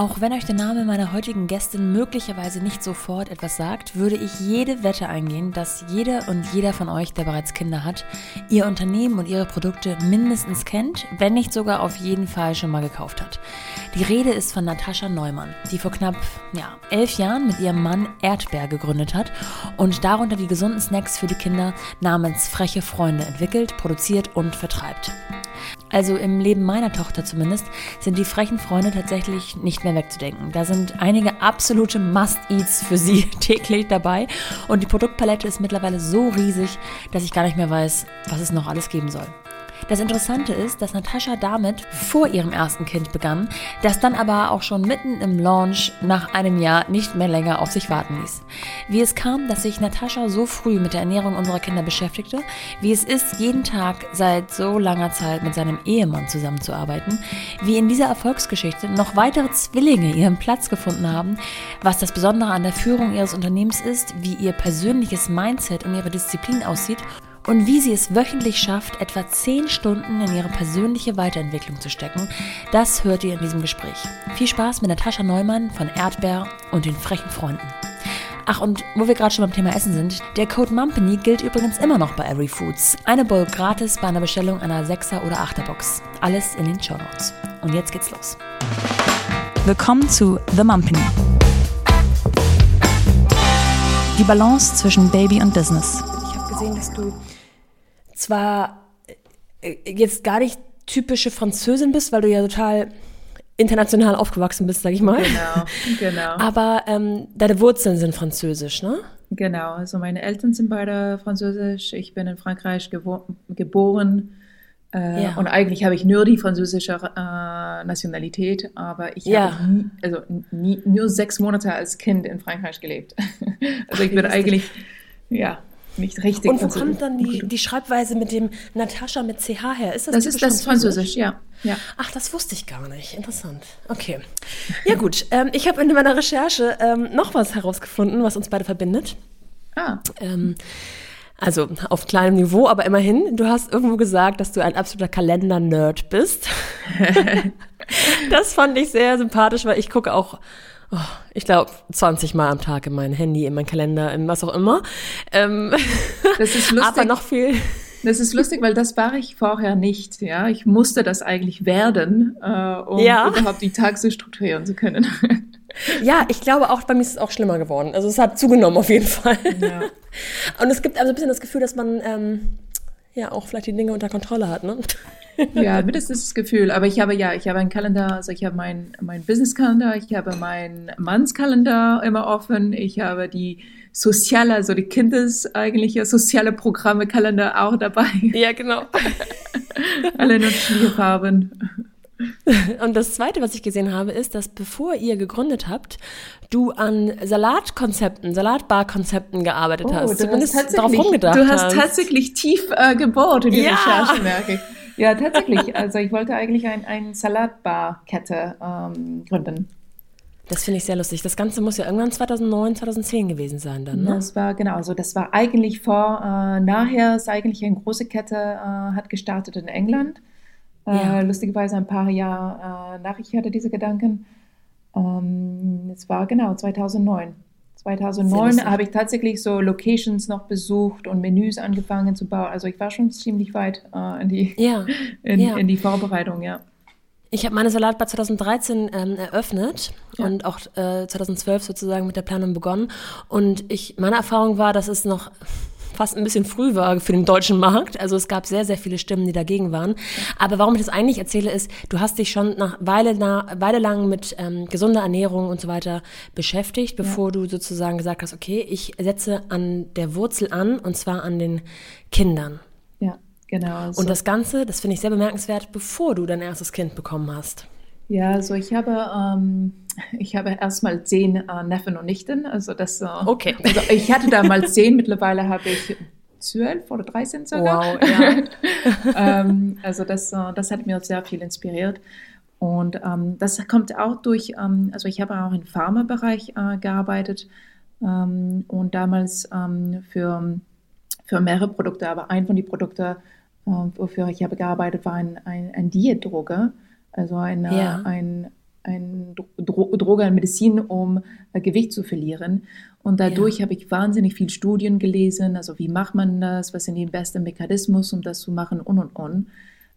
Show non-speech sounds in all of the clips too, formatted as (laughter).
Auch wenn euch der Name meiner heutigen Gästin möglicherweise nicht sofort etwas sagt, würde ich jede Wette eingehen, dass jede und jeder von euch, der bereits Kinder hat, ihr Unternehmen und ihre Produkte mindestens kennt, wenn nicht sogar auf jeden Fall schon mal gekauft hat. Die Rede ist von Natascha Neumann, die vor knapp ja, elf Jahren mit ihrem Mann Erdbeer gegründet hat und darunter die gesunden Snacks für die Kinder namens Freche Freunde entwickelt, produziert und vertreibt. Also im Leben meiner Tochter zumindest sind die frechen Freunde tatsächlich nicht mehr wegzudenken. Da sind einige absolute Must-Eats für sie (laughs) täglich dabei und die Produktpalette ist mittlerweile so riesig, dass ich gar nicht mehr weiß, was es noch alles geben soll. Das Interessante ist, dass Natascha damit vor ihrem ersten Kind begann, das dann aber auch schon mitten im Launch nach einem Jahr nicht mehr länger auf sich warten ließ. Wie es kam, dass sich Natascha so früh mit der Ernährung unserer Kinder beschäftigte, wie es ist, jeden Tag seit so langer Zeit mit seinem Ehemann zusammenzuarbeiten, wie in dieser Erfolgsgeschichte noch weitere Zwillinge ihren Platz gefunden haben, was das Besondere an der Führung ihres Unternehmens ist, wie ihr persönliches Mindset und ihre Disziplin aussieht und wie sie es wöchentlich schafft, etwa 10 Stunden in ihre persönliche Weiterentwicklung zu stecken, das hört ihr in diesem Gespräch. Viel Spaß mit Natascha Neumann von Erdbeer und den frechen Freunden. Ach, und wo wir gerade schon beim Thema Essen sind, der Code Mumpany gilt übrigens immer noch bei Every Foods. Eine Bowl gratis bei einer Bestellung einer 6er oder 8er Box. Alles in den Show Notes. Und jetzt geht's los. Willkommen zu The Mumpany. Die Balance zwischen Baby und Business. Ich habe gesehen, dass du zwar äh, jetzt gar nicht typische Französin bist, weil du ja total international aufgewachsen bist, sag ich mal. Genau, genau. Aber ähm, deine Wurzeln sind französisch, ne? Genau, also meine Eltern sind beide französisch. Ich bin in Frankreich geboren. Äh, ja. Und eigentlich habe ich nur die französische äh, Nationalität, aber ich ja. habe nie, also nie, nur sechs Monate als Kind in Frankreich gelebt. (laughs) also Ach, ich bin eigentlich, ja, nicht richtig. Und wo kommt dann die, die Schreibweise mit dem Natascha mit CH her? Ist das Das ist das Französisch, ja. ja. Ach, das wusste ich gar nicht. Interessant. Okay. Ja gut, ähm, ich habe in meiner Recherche ähm, noch was herausgefunden, was uns beide verbindet. Ah. Ähm, also auf kleinem Niveau, aber immerhin. Du hast irgendwo gesagt, dass du ein absoluter Kalender-Nerd bist. (laughs) das fand ich sehr sympathisch, weil ich gucke auch oh, ich glaube, 20 Mal am Tag in mein Handy, in mein Kalender, in was auch immer. Ähm, das ist (laughs) lustig. aber noch viel. Das ist lustig, weil das war ich vorher nicht. Ja, ich musste das eigentlich werden, äh, um ja. überhaupt die Tage so strukturieren zu können. (laughs) Ja, ich glaube auch, bei mir ist es auch schlimmer geworden. Also es hat zugenommen auf jeden Fall. Ja. (laughs) Und es gibt also ein bisschen das Gefühl, dass man ähm, ja auch vielleicht die Dinge unter Kontrolle hat, ne? (laughs) Ja, mindestens das Gefühl. Aber ich habe ja, ich habe einen Kalender, also ich habe meinen mein Business-Kalender, ich habe meinen Mannskalender immer offen, ich habe die soziale, also die Kindes eigentliche soziale Programme Kalender auch dabei. Ja, genau. (laughs) Alle unterschiedliche Farben. (laughs) Und das Zweite, was ich gesehen habe, ist, dass bevor ihr gegründet habt, du an Salatkonzepten, Salatbarkonzepten gearbeitet oh, hast. Zumindest hast darauf rumgedacht Du hast, hast. tatsächlich tief äh, gebohrt in die ja. Recherche, merke ich. (laughs) Ja, tatsächlich. Also ich wollte eigentlich ein, ein Salatbar-Kette ähm, gründen. Das finde ich sehr lustig. Das Ganze muss ja irgendwann 2009, 2010 gewesen sein dann, ne? Das war, genau, also das war eigentlich vor, äh, nachher ist eigentlich eine große Kette, äh, hat gestartet in England. Äh, ja. Lustigerweise ein paar Jahre äh, nach ich hatte diese Gedanken. Ähm, es war genau 2009. 2009 habe ich tatsächlich so Locations noch besucht und Menüs angefangen zu bauen. Also ich war schon ziemlich weit äh, in, die, ja, (laughs) in, ja. in, die Vorbereitung, ja. Ich habe meine Salatbar 2013 ähm, eröffnet ja. und auch äh, 2012 sozusagen mit der Planung begonnen. Und ich, meine Erfahrung war, dass es noch fast ein bisschen früh war für den deutschen Markt. Also es gab sehr, sehr viele Stimmen, die dagegen waren. Aber warum ich das eigentlich erzähle, ist, du hast dich schon nach Weile, na, Weile lang mit ähm, gesunder Ernährung und so weiter beschäftigt, bevor ja. du sozusagen gesagt hast, okay, ich setze an der Wurzel an und zwar an den Kindern. Ja, genau. So. Und das Ganze, das finde ich sehr bemerkenswert, bevor du dein erstes Kind bekommen hast. Ja, also ich habe, ähm, ich habe erstmal zehn äh, Neffen und Nichten. Also das. Äh, okay. Also ich hatte damals (laughs) zehn, mittlerweile habe ich zwölf oder dreizehn sogar. Wow, ja. (laughs) ähm, also das, äh, das hat mir sehr viel inspiriert. Und ähm, das kommt auch durch, ähm, also ich habe auch im Pharmabereich äh, gearbeitet ähm, und damals ähm, für, für mehrere Produkte, aber ein von den Produkten, äh, wofür ich habe gearbeitet, war ein, ein, ein Diätdroge. Also eine, ja. ein, ein Dro Droge, eine Medizin, um äh, Gewicht zu verlieren. Und dadurch ja. habe ich wahnsinnig viele Studien gelesen, also wie macht man das, was sind die besten Mechanismen, um das zu machen und und und.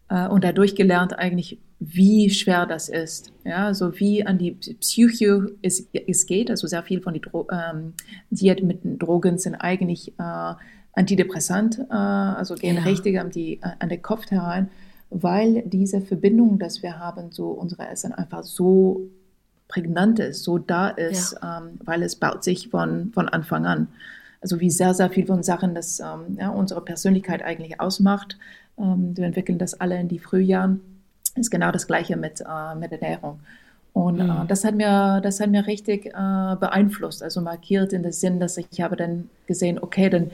Äh, und dadurch gelernt eigentlich, wie schwer das ist. Ja, also wie an die Psyche es, es geht. Also sehr viel von den Dro ähm, Diät mit Drogen sind eigentlich äh, antidepressant, äh, also gehen ja. richtig an, die, äh, an den Kopf herein, weil diese Verbindung, dass wir haben zu unserer Essen einfach so prägnant ist, so da ist, ja. ähm, weil es baut sich von, von Anfang an. Also wie sehr, sehr viel von Sachen, das ähm, ja, unsere Persönlichkeit eigentlich ausmacht. Ähm, wir entwickeln das alle in die Frühjahren. Ist genau das Gleiche mit, äh, mit Ernährung. Und äh, mhm. äh, das hat mir, das hat mir richtig äh, beeinflusst, also markiert in dem Sinn, dass ich habe dann gesehen, okay, dann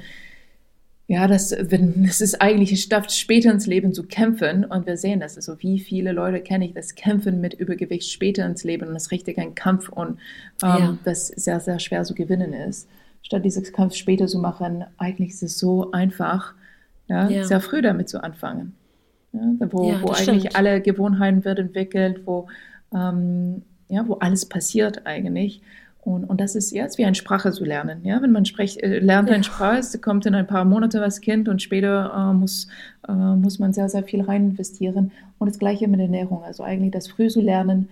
ja, das, wenn, es ist eigentlich, es schafft später ins Leben zu kämpfen und wir sehen das. Also wie viele Leute kenne ich, das Kämpfen mit Übergewicht später ins Leben und das ist richtig ein Kampf und ähm, ja. das sehr, sehr schwer zu gewinnen ist. Statt dieses Kampf später zu machen, eigentlich ist es so einfach, ja, ja. sehr früh damit zu anfangen. Ja, wo, wo eigentlich stimmt. alle Gewohnheiten wird entwickelt, wo, ähm, ja, wo alles passiert eigentlich. Und, und das ist jetzt wie eine Sprache zu lernen. Ja? Wenn man spricht, äh, lernt ja. eine Sprache, es kommt in ein paar Monate als Kind und später äh, muss, äh, muss man sehr, sehr viel rein investieren. Und das Gleiche mit Ernährung. Also eigentlich das früh zu lernen,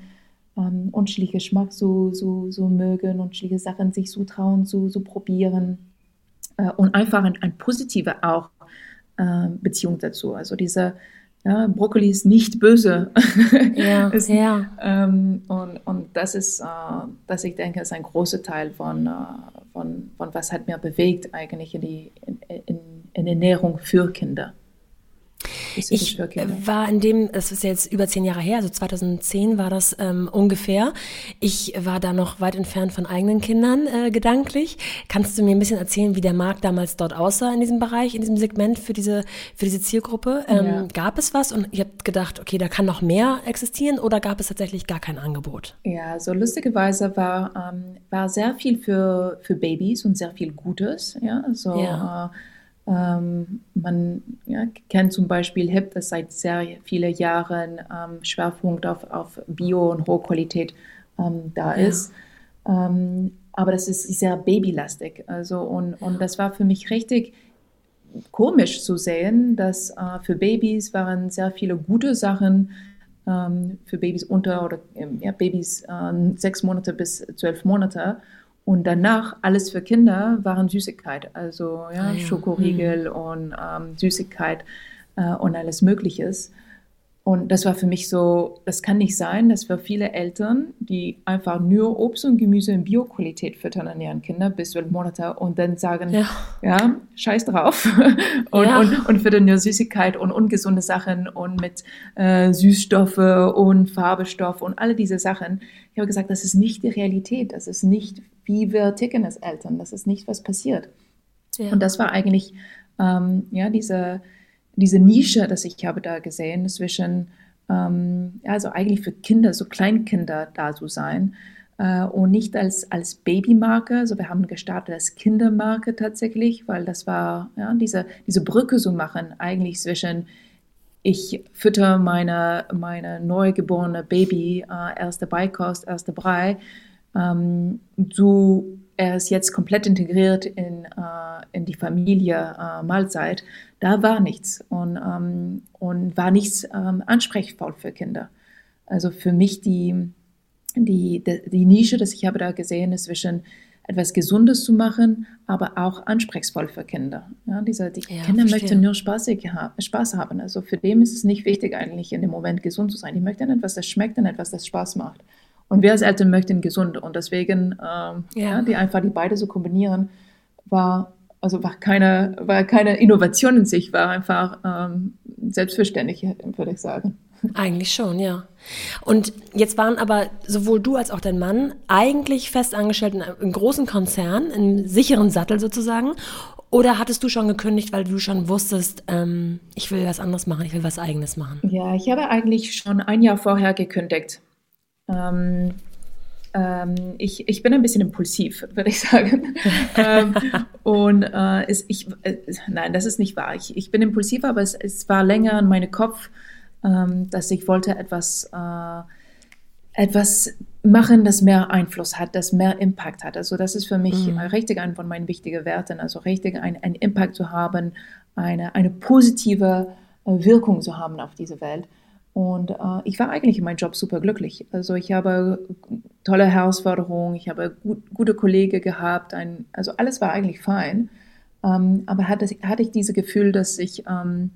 ähm, unterschiedliche Geschmack zu, zu, zu mögen, unterschiedliche Sachen sich zu trauen, zu, probieren. Äh, und einfach ein, ein positive auch äh, Beziehung dazu. Also diese ja, Brokkoli ist nicht böse. (laughs) Ja, ist, ja. Ähm, und, und das ist, äh, das ich denke, ist ein großer Teil von, äh, von, von was hat mir bewegt eigentlich in die in, in, in Ernährung für Kinder. Ich war in dem, das ist jetzt über zehn Jahre her, also 2010 war das ähm, ungefähr. Ich war da noch weit entfernt von eigenen Kindern äh, gedanklich. Kannst du mir ein bisschen erzählen, wie der Markt damals dort aussah in diesem Bereich, in diesem Segment für diese, für diese Zielgruppe? Ähm, ja. Gab es was und ihr habt gedacht, okay, da kann noch mehr existieren oder gab es tatsächlich gar kein Angebot? Ja, so lustigerweise war, ähm, war sehr viel für, für Babys und sehr viel Gutes. Ja, so. Ja. Äh, ähm, man ja, kennt zum Beispiel HIP, das seit sehr vielen Jahren ähm, Schwerpunkt auf, auf Bio und Hochqualität ähm, da ja. ist. Ähm, aber das ist sehr babylastig. Also, und, und das war für mich richtig komisch zu sehen, dass äh, für Babys waren sehr viele gute Sachen ähm, für Babys unter oder ja, Babys äh, sechs Monate bis zwölf Monate. Und danach, alles für Kinder, waren Süßigkeit, also ja, ah, ja. Schokoriegel mhm. und ähm, Süßigkeit äh, und alles Mögliches. Und das war für mich so, das kann nicht sein, dass für viele Eltern, die einfach nur Obst und Gemüse in Bioqualität füttern an ihren Kinder bis zwölf Monate und dann sagen, ja, ja scheiß drauf (laughs) und, ja. und, und füttern nur Süßigkeit und ungesunde Sachen und mit äh, Süßstoffe und Farbestoff und alle diese Sachen. Ich habe gesagt, das ist nicht die Realität, das ist nicht wie wir ticken als Eltern. Das ist nicht, was passiert. Ja. Und das war eigentlich ähm, ja, diese, diese Nische, das ich habe da gesehen, zwischen, ähm, also eigentlich für Kinder, so Kleinkinder da zu sein äh, und nicht als, als Babymarke. Also wir haben gestartet als Kindermarke tatsächlich, weil das war ja, diese, diese Brücke zu machen, eigentlich zwischen ich fütter meine, meine neugeborene Baby, äh, erste Beikost, erste Brei, ähm, du, er ist jetzt komplett integriert in, äh, in die Familie äh, Mahlzeit, da war nichts und, ähm, und war nichts ähm, ansprechvoll für Kinder. Also für mich die, die, die, die Nische, das ich habe da gesehen, ist zwischen etwas Gesundes zu machen, aber auch ansprechvoll für Kinder. Ja, diese, die ja, Kinder verstehe. möchten nur Spaßig, Spaß haben. Also für dem ist es nicht wichtig, eigentlich in dem Moment gesund zu sein. Die möchten etwas, das schmeckt und etwas, das Spaß macht. Und wir als Eltern möchten gesund. Und deswegen, ähm, ja. die einfach die beide so kombinieren, war, also war keine, war keine Innovation in sich, war einfach ähm, selbstverständlich, würde ich sagen. Eigentlich schon, ja. Und jetzt waren aber sowohl du als auch dein Mann eigentlich fest angestellt in einem großen Konzern, im sicheren Sattel sozusagen. Oder hattest du schon gekündigt, weil du schon wusstest, ähm, ich will was anderes machen, ich will was Eigenes machen? Ja, ich habe eigentlich schon ein Jahr vorher gekündigt. Ähm, ähm, ich, ich bin ein bisschen impulsiv, (laughs) würde ich sagen. ähm, und äh, ist, ich, äh, nein, das ist nicht wahr. Ich, ich bin impulsiv, aber es, es war länger in meinem Kopf, ähm, dass ich wollte etwas, äh, etwas machen, das mehr Einfluss hat, das mehr Impact hat. Also das ist für mich mhm. richtig ein von meinen wichtigen Werten, also richtig einen Impact zu haben, eine, eine positive äh, Wirkung zu haben auf diese Welt. Und äh, ich war eigentlich in meinem Job super glücklich. Also ich habe tolle Herausforderungen, ich habe gut, gute Kollegen gehabt, ein, also alles war eigentlich fein. Ähm, aber hatte, hatte ich dieses Gefühl, dass ich, ähm,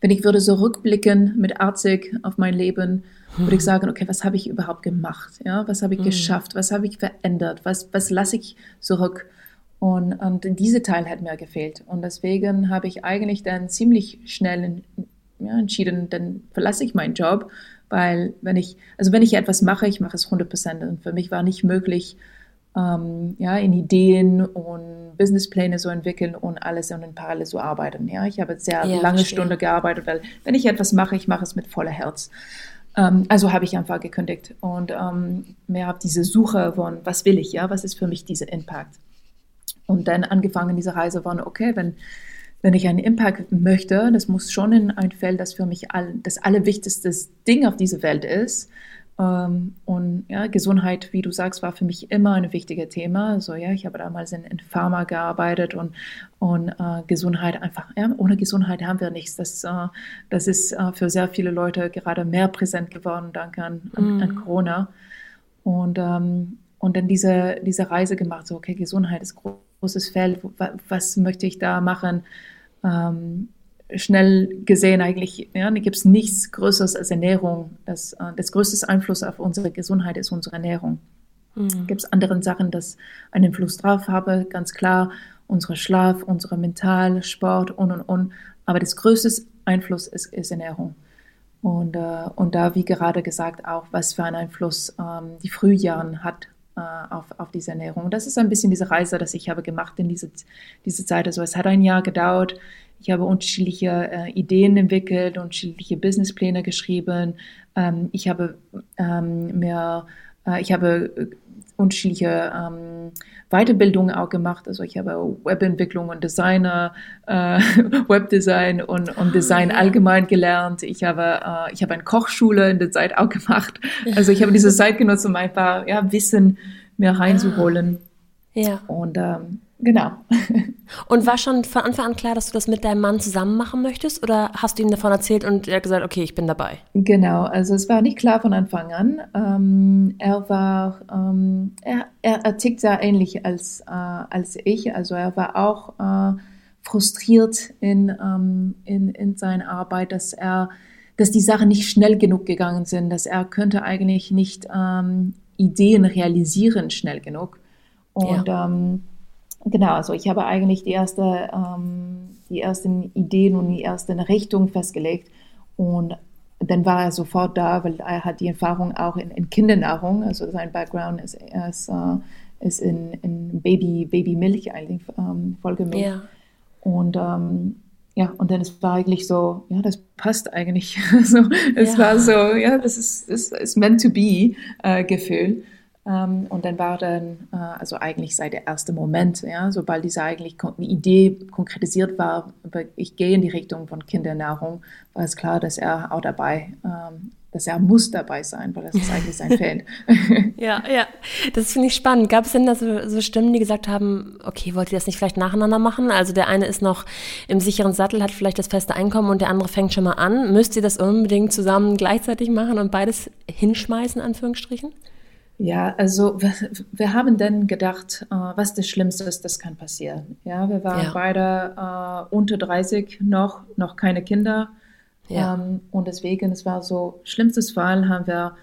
wenn ich würde so rückblicken mit 80 auf mein Leben, würde ich (laughs) sagen, okay, was habe ich überhaupt gemacht? Ja, was habe ich hm. geschafft? Was habe ich verändert? Was, was lasse ich zurück? Und, und diese Teil hat mir gefehlt. Und deswegen habe ich eigentlich dann ziemlich schnell ja, entschieden, dann verlasse ich meinen Job, weil wenn ich, also wenn ich etwas mache, ich mache es 100 Prozent. Und für mich war nicht möglich, ähm, ja, in Ideen und Businesspläne zu entwickeln und alles in Parallel zu arbeiten. Ja, ich habe sehr ja, lange Stunden gearbeitet, weil wenn ich etwas mache, ich mache es mit voller Herz. Ähm, also habe ich einfach gekündigt und ähm, mehr habe diese Suche von, was will ich, ja, was ist für mich dieser Impact? Und dann angefangen diese Reise von, okay, wenn wenn ich einen Impact möchte, das muss schon in ein Feld, das für mich all, das allerwichtigste Ding auf dieser Welt ist. Ähm, und ja, Gesundheit, wie du sagst, war für mich immer ein wichtiges Thema. Also ja, ich habe damals in, in Pharma gearbeitet und, und äh, Gesundheit einfach, ja, ohne Gesundheit haben wir nichts. Das, äh, das ist äh, für sehr viele Leute gerade mehr präsent geworden, danke an, an, mm. an Corona. Und, ähm, und dann diese, diese Reise gemacht, so, okay, Gesundheit ist ein großes Feld, was möchte ich da machen? Ähm, schnell gesehen eigentlich, ja, gibt es nichts Größeres als Ernährung. Das, äh, das größte Einfluss auf unsere Gesundheit ist unsere Ernährung. Mhm. Gibt es andere Sachen, das einen Einfluss drauf habe, ganz klar, unsere Schlaf, unsere Mental, Sport und und und. Aber das größte Einfluss ist, ist Ernährung. Und, äh, und da, wie gerade gesagt, auch, was für einen Einfluss ähm, die Frühjahren hat auf, auf diese Ernährung. Das ist ein bisschen diese Reise, die ich habe gemacht in diese, diese Zeit. Also es hat ein Jahr gedauert. Ich habe unterschiedliche äh, Ideen entwickelt, unterschiedliche Businesspläne geschrieben. Ähm, ich habe ähm, mehr, äh, ich habe äh, unterschiedliche ähm, Weiterbildungen auch gemacht. Also ich habe Webentwicklung und Designer, äh, (laughs) Webdesign und, und ah, Design allgemein gelernt. Ich habe, äh, ich habe eine Kochschule in der Zeit auch gemacht. Also ich habe diese Zeit genutzt, um einfach ja, Wissen mehr reinzuholen. Ja. Und ähm, Genau. Und war schon von Anfang an klar, dass du das mit deinem Mann zusammen machen möchtest? Oder hast du ihm davon erzählt und er hat gesagt, okay, ich bin dabei? Genau, also es war nicht klar von Anfang an. Ähm, er war, ähm, er, er, er, tickt sehr ähnlich als, äh, als ich. Also er war auch äh, frustriert in, ähm, in, in seiner Arbeit, dass er, dass die Sachen nicht schnell genug gegangen sind, dass er könnte eigentlich nicht ähm, Ideen realisieren schnell genug. Und ja ähm, Genau, also ich habe eigentlich die, erste, ähm, die ersten Ideen und die ersten Richtungen festgelegt und dann war er sofort da, weil er hat die Erfahrung auch in, in Kindernahrung, also sein Background ist, ist, uh, ist in, in Baby, Babymilch eigentlich, ähm, Folgemilch. Ja. Und ähm, ja, und dann es war eigentlich so, ja, das passt eigentlich. (laughs) also, es ja. war so, ja, das ist, ist, ist meant to be äh, Gefühl. Ähm, und dann war dann, äh, also eigentlich seit der erste Moment, ja, sobald diese eigentlich die Idee konkretisiert war, ich gehe in die Richtung von Kindernahrung, war es klar, dass er auch dabei, ähm, dass er muss dabei sein, weil das ist eigentlich sein (laughs) Fan. ja, ja, das finde ich spannend. Gab es denn da so, so, Stimmen, die gesagt haben, okay, wollt ihr das nicht vielleicht nacheinander machen? Also der eine ist noch im sicheren Sattel, hat vielleicht das feste Einkommen und der andere fängt schon mal an. Müsst ihr das unbedingt zusammen gleichzeitig machen und beides hinschmeißen, Anführungsstrichen? Ja, also wir, wir haben dann gedacht, äh, was das Schlimmste ist, das kann passieren. Ja, wir waren ja. beide äh, unter 30 noch, noch keine Kinder. Ja. Ähm, und deswegen, es war so, schlimmstes Fall haben wir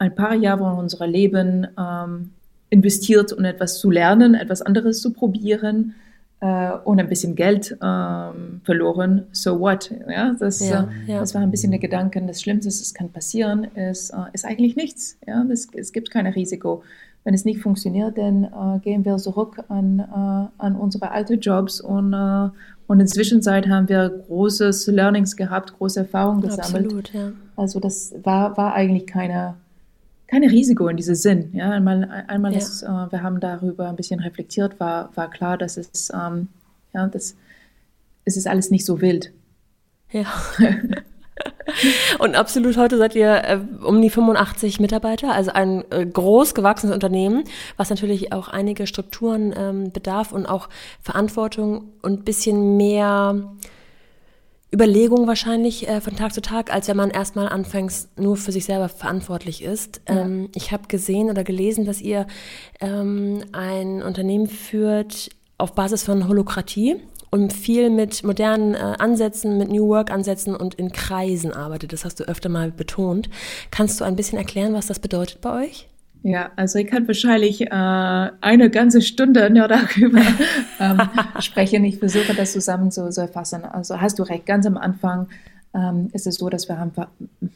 ein paar Jahre in unser Leben ähm, investiert, um etwas zu lernen, etwas anderes zu probieren äh, und ein bisschen Geld ähm, verloren. So what? Ja, das, ja, äh, ja. das war ein bisschen der Gedanke. Das Schlimmste, das kann passieren, ist, äh, ist eigentlich nichts. Ja, das, es gibt kein Risiko. Wenn es nicht funktioniert, dann äh, gehen wir zurück an, äh, an unsere alten Jobs und, äh, und in der Zwischenzeit haben wir großes Learnings gehabt, große Erfahrungen gesammelt. Absolut, ja. Also das war, war eigentlich keine keine Risiko in diesem Sinn. Ja, einmal, einmal ja. Ist, äh, wir haben darüber ein bisschen reflektiert, war, war klar, dass es, ähm, ja, das, es ist alles nicht so wild. Ja. (laughs) und absolut heute seid ihr äh, um die 85 Mitarbeiter, also ein äh, groß gewachsenes Unternehmen, was natürlich auch einige Strukturen ähm, bedarf und auch Verantwortung und bisschen mehr Überlegung wahrscheinlich äh, von Tag zu Tag, als wenn man erstmal anfängt, nur für sich selber verantwortlich ist. Ja. Ähm, ich habe gesehen oder gelesen, dass ihr ähm, ein Unternehmen führt auf Basis von Holokratie und viel mit modernen äh, Ansätzen, mit New Work-Ansätzen und in Kreisen arbeitet. Das hast du öfter mal betont. Kannst du ein bisschen erklären, was das bedeutet bei euch? Ja, also ich kann wahrscheinlich äh, eine ganze Stunde nur darüber (laughs) ähm, sprechen. Ich versuche das zusammen zu, zu erfassen. Also hast du recht, ganz am Anfang ähm, ist es so, dass wir einfach,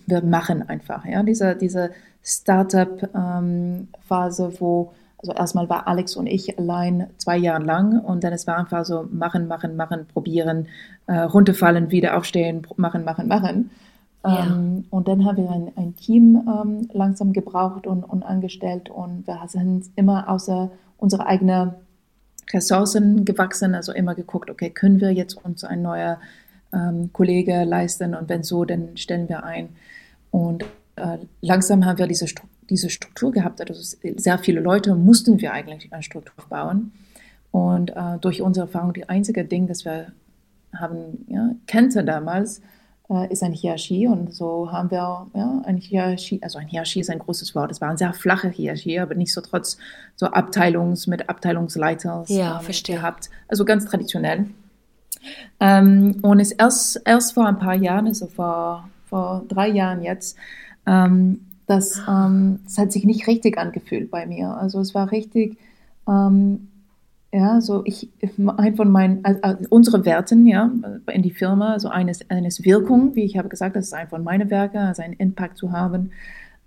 wir machen einfach, ja, diese, diese Startup-Phase, ähm, wo, also erstmal war Alex und ich allein zwei Jahre lang und dann es war einfach so machen, machen, machen, probieren, äh, runterfallen, wieder aufstehen, machen, machen, machen. Ja. Ähm, und dann haben wir ein, ein Team ähm, langsam gebraucht und, und angestellt und wir sind immer außer unsere eigenen Ressourcen gewachsen, also immer geguckt, okay, können wir jetzt uns ein neuer ähm, Kollege leisten und wenn so, dann stellen wir ein. Und äh, langsam haben wir diese, Stru diese Struktur gehabt, also sehr viele Leute mussten wir eigentlich eine Struktur bauen. Und äh, durch unsere Erfahrung, die einzige Ding, das wir haben, ja, kannte damals, ist eine Hierarchie und so haben wir ja, eine Hierarchie, also eine Hierarchie ist ein großes Wort, es war eine sehr flache Hierarchie, aber nicht so trotz so Abteilungs- mit Abteilungsleiters ja, ähm, verstehe. gehabt, also ganz traditionell. Ähm, und es erst, erst vor ein paar Jahren, also vor, vor drei Jahren jetzt, ähm, das, ähm, das hat sich nicht richtig angefühlt bei mir. Also es war richtig, ähm, ja, so ich, ein von meinen, also unsere Werten, ja, in die Firma, so eines, eines Wirkung, wie ich habe gesagt, das ist ein von meinen Werken, also einen Impact zu haben,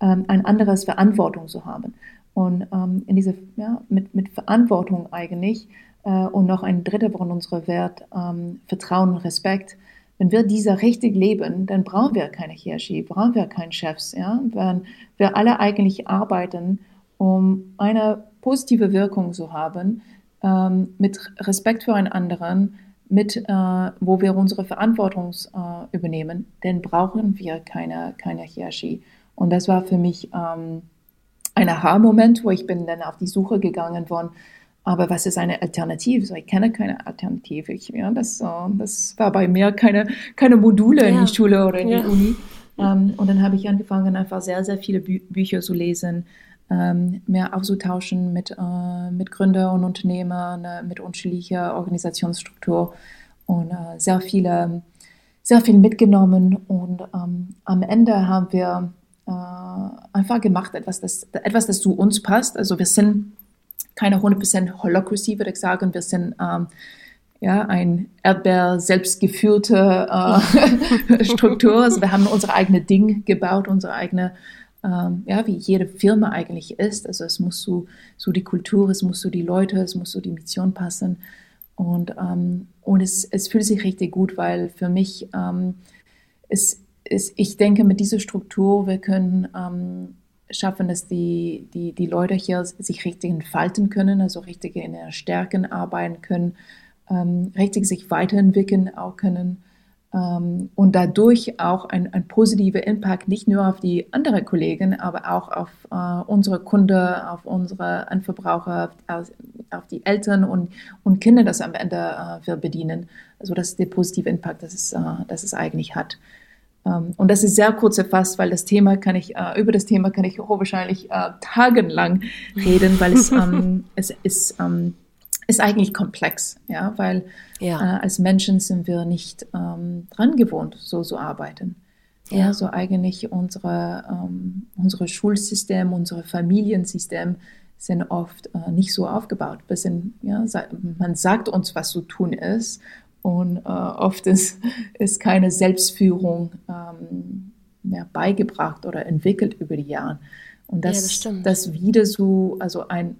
ähm, ein anderes Verantwortung zu haben. Und ähm, in diese, ja, mit, mit Verantwortung eigentlich äh, und noch ein dritter von unserer Wert, ähm, Vertrauen und Respekt. Wenn wir diese richtig leben, dann brauchen wir keine Hierarchie, brauchen wir keine Chefs, ja. Wenn wir alle eigentlich arbeiten, um eine positive Wirkung zu haben, ähm, mit Respekt für einen anderen, mit, äh, wo wir unsere Verantwortung äh, übernehmen, dann brauchen wir keine, keine Hierarchie. Und das war für mich ähm, ein Aha-Moment, wo ich bin dann auf die Suche gegangen von, aber was ist eine Alternative? So, ich kenne keine Alternative. Ich, ja, das, äh, das war bei mir keine, keine Module ja. in die Schule oder in ja. die Uni. Ähm, und dann habe ich angefangen, einfach sehr, sehr viele Bü Bücher zu lesen, ähm, mehr auszutauschen mit, äh, mit Gründer und Unternehmern, ne, mit unterschiedlicher Organisationsstruktur und äh, sehr viele, sehr viel mitgenommen. Und ähm, am Ende haben wir äh, einfach gemacht, etwas das, etwas, das zu uns passt. Also wir sind keine 100% Holocracy, würde ich sagen. Wir sind ähm, ja, ein Erdbeer selbstgeführte äh, (laughs) Struktur. Also wir haben unsere eigene Ding gebaut, unsere eigene ähm, ja, wie jede Firma eigentlich ist. Also es muss so, so die Kultur, es muss so die Leute, es muss so die Mission passen. Und, ähm, und es, es fühlt sich richtig gut, weil für mich ähm, es, es, ich denke, mit dieser Struktur, wir können ähm, schaffen, dass die, die, die Leute hier sich richtig entfalten können, also richtig in ihren Stärken arbeiten können, ähm, richtig sich weiterentwickeln auch können und dadurch auch ein, ein positiver Impact nicht nur auf die anderen Kollegen, aber auch auf äh, unsere Kunden, auf unsere Endverbraucher, auf, auf, die Eltern und, und Kinder, das am Ende äh, wir bedienen. Also das ist der positive Impact, das es, äh, das es eigentlich hat. Ähm, und das ist sehr kurz erfasst, weil das Thema kann ich, äh, über das Thema kann ich hochwahrscheinlich äh, tagelang reden, weil es, (laughs) ähm, es ist, ähm, ist eigentlich komplex, ja, weil ja. Äh, als Menschen sind wir nicht ähm, dran gewohnt, so zu arbeiten. Ja, ja so eigentlich unsere, ähm, unsere Schulsystem, unsere Familiensystem sind oft äh, nicht so aufgebaut. Bisschen, ja, man sagt uns, was zu tun ist und äh, oft ist, (laughs) ist keine Selbstführung ähm, mehr beigebracht oder entwickelt über die Jahre. Und das, ja, das, das wieder so, also ein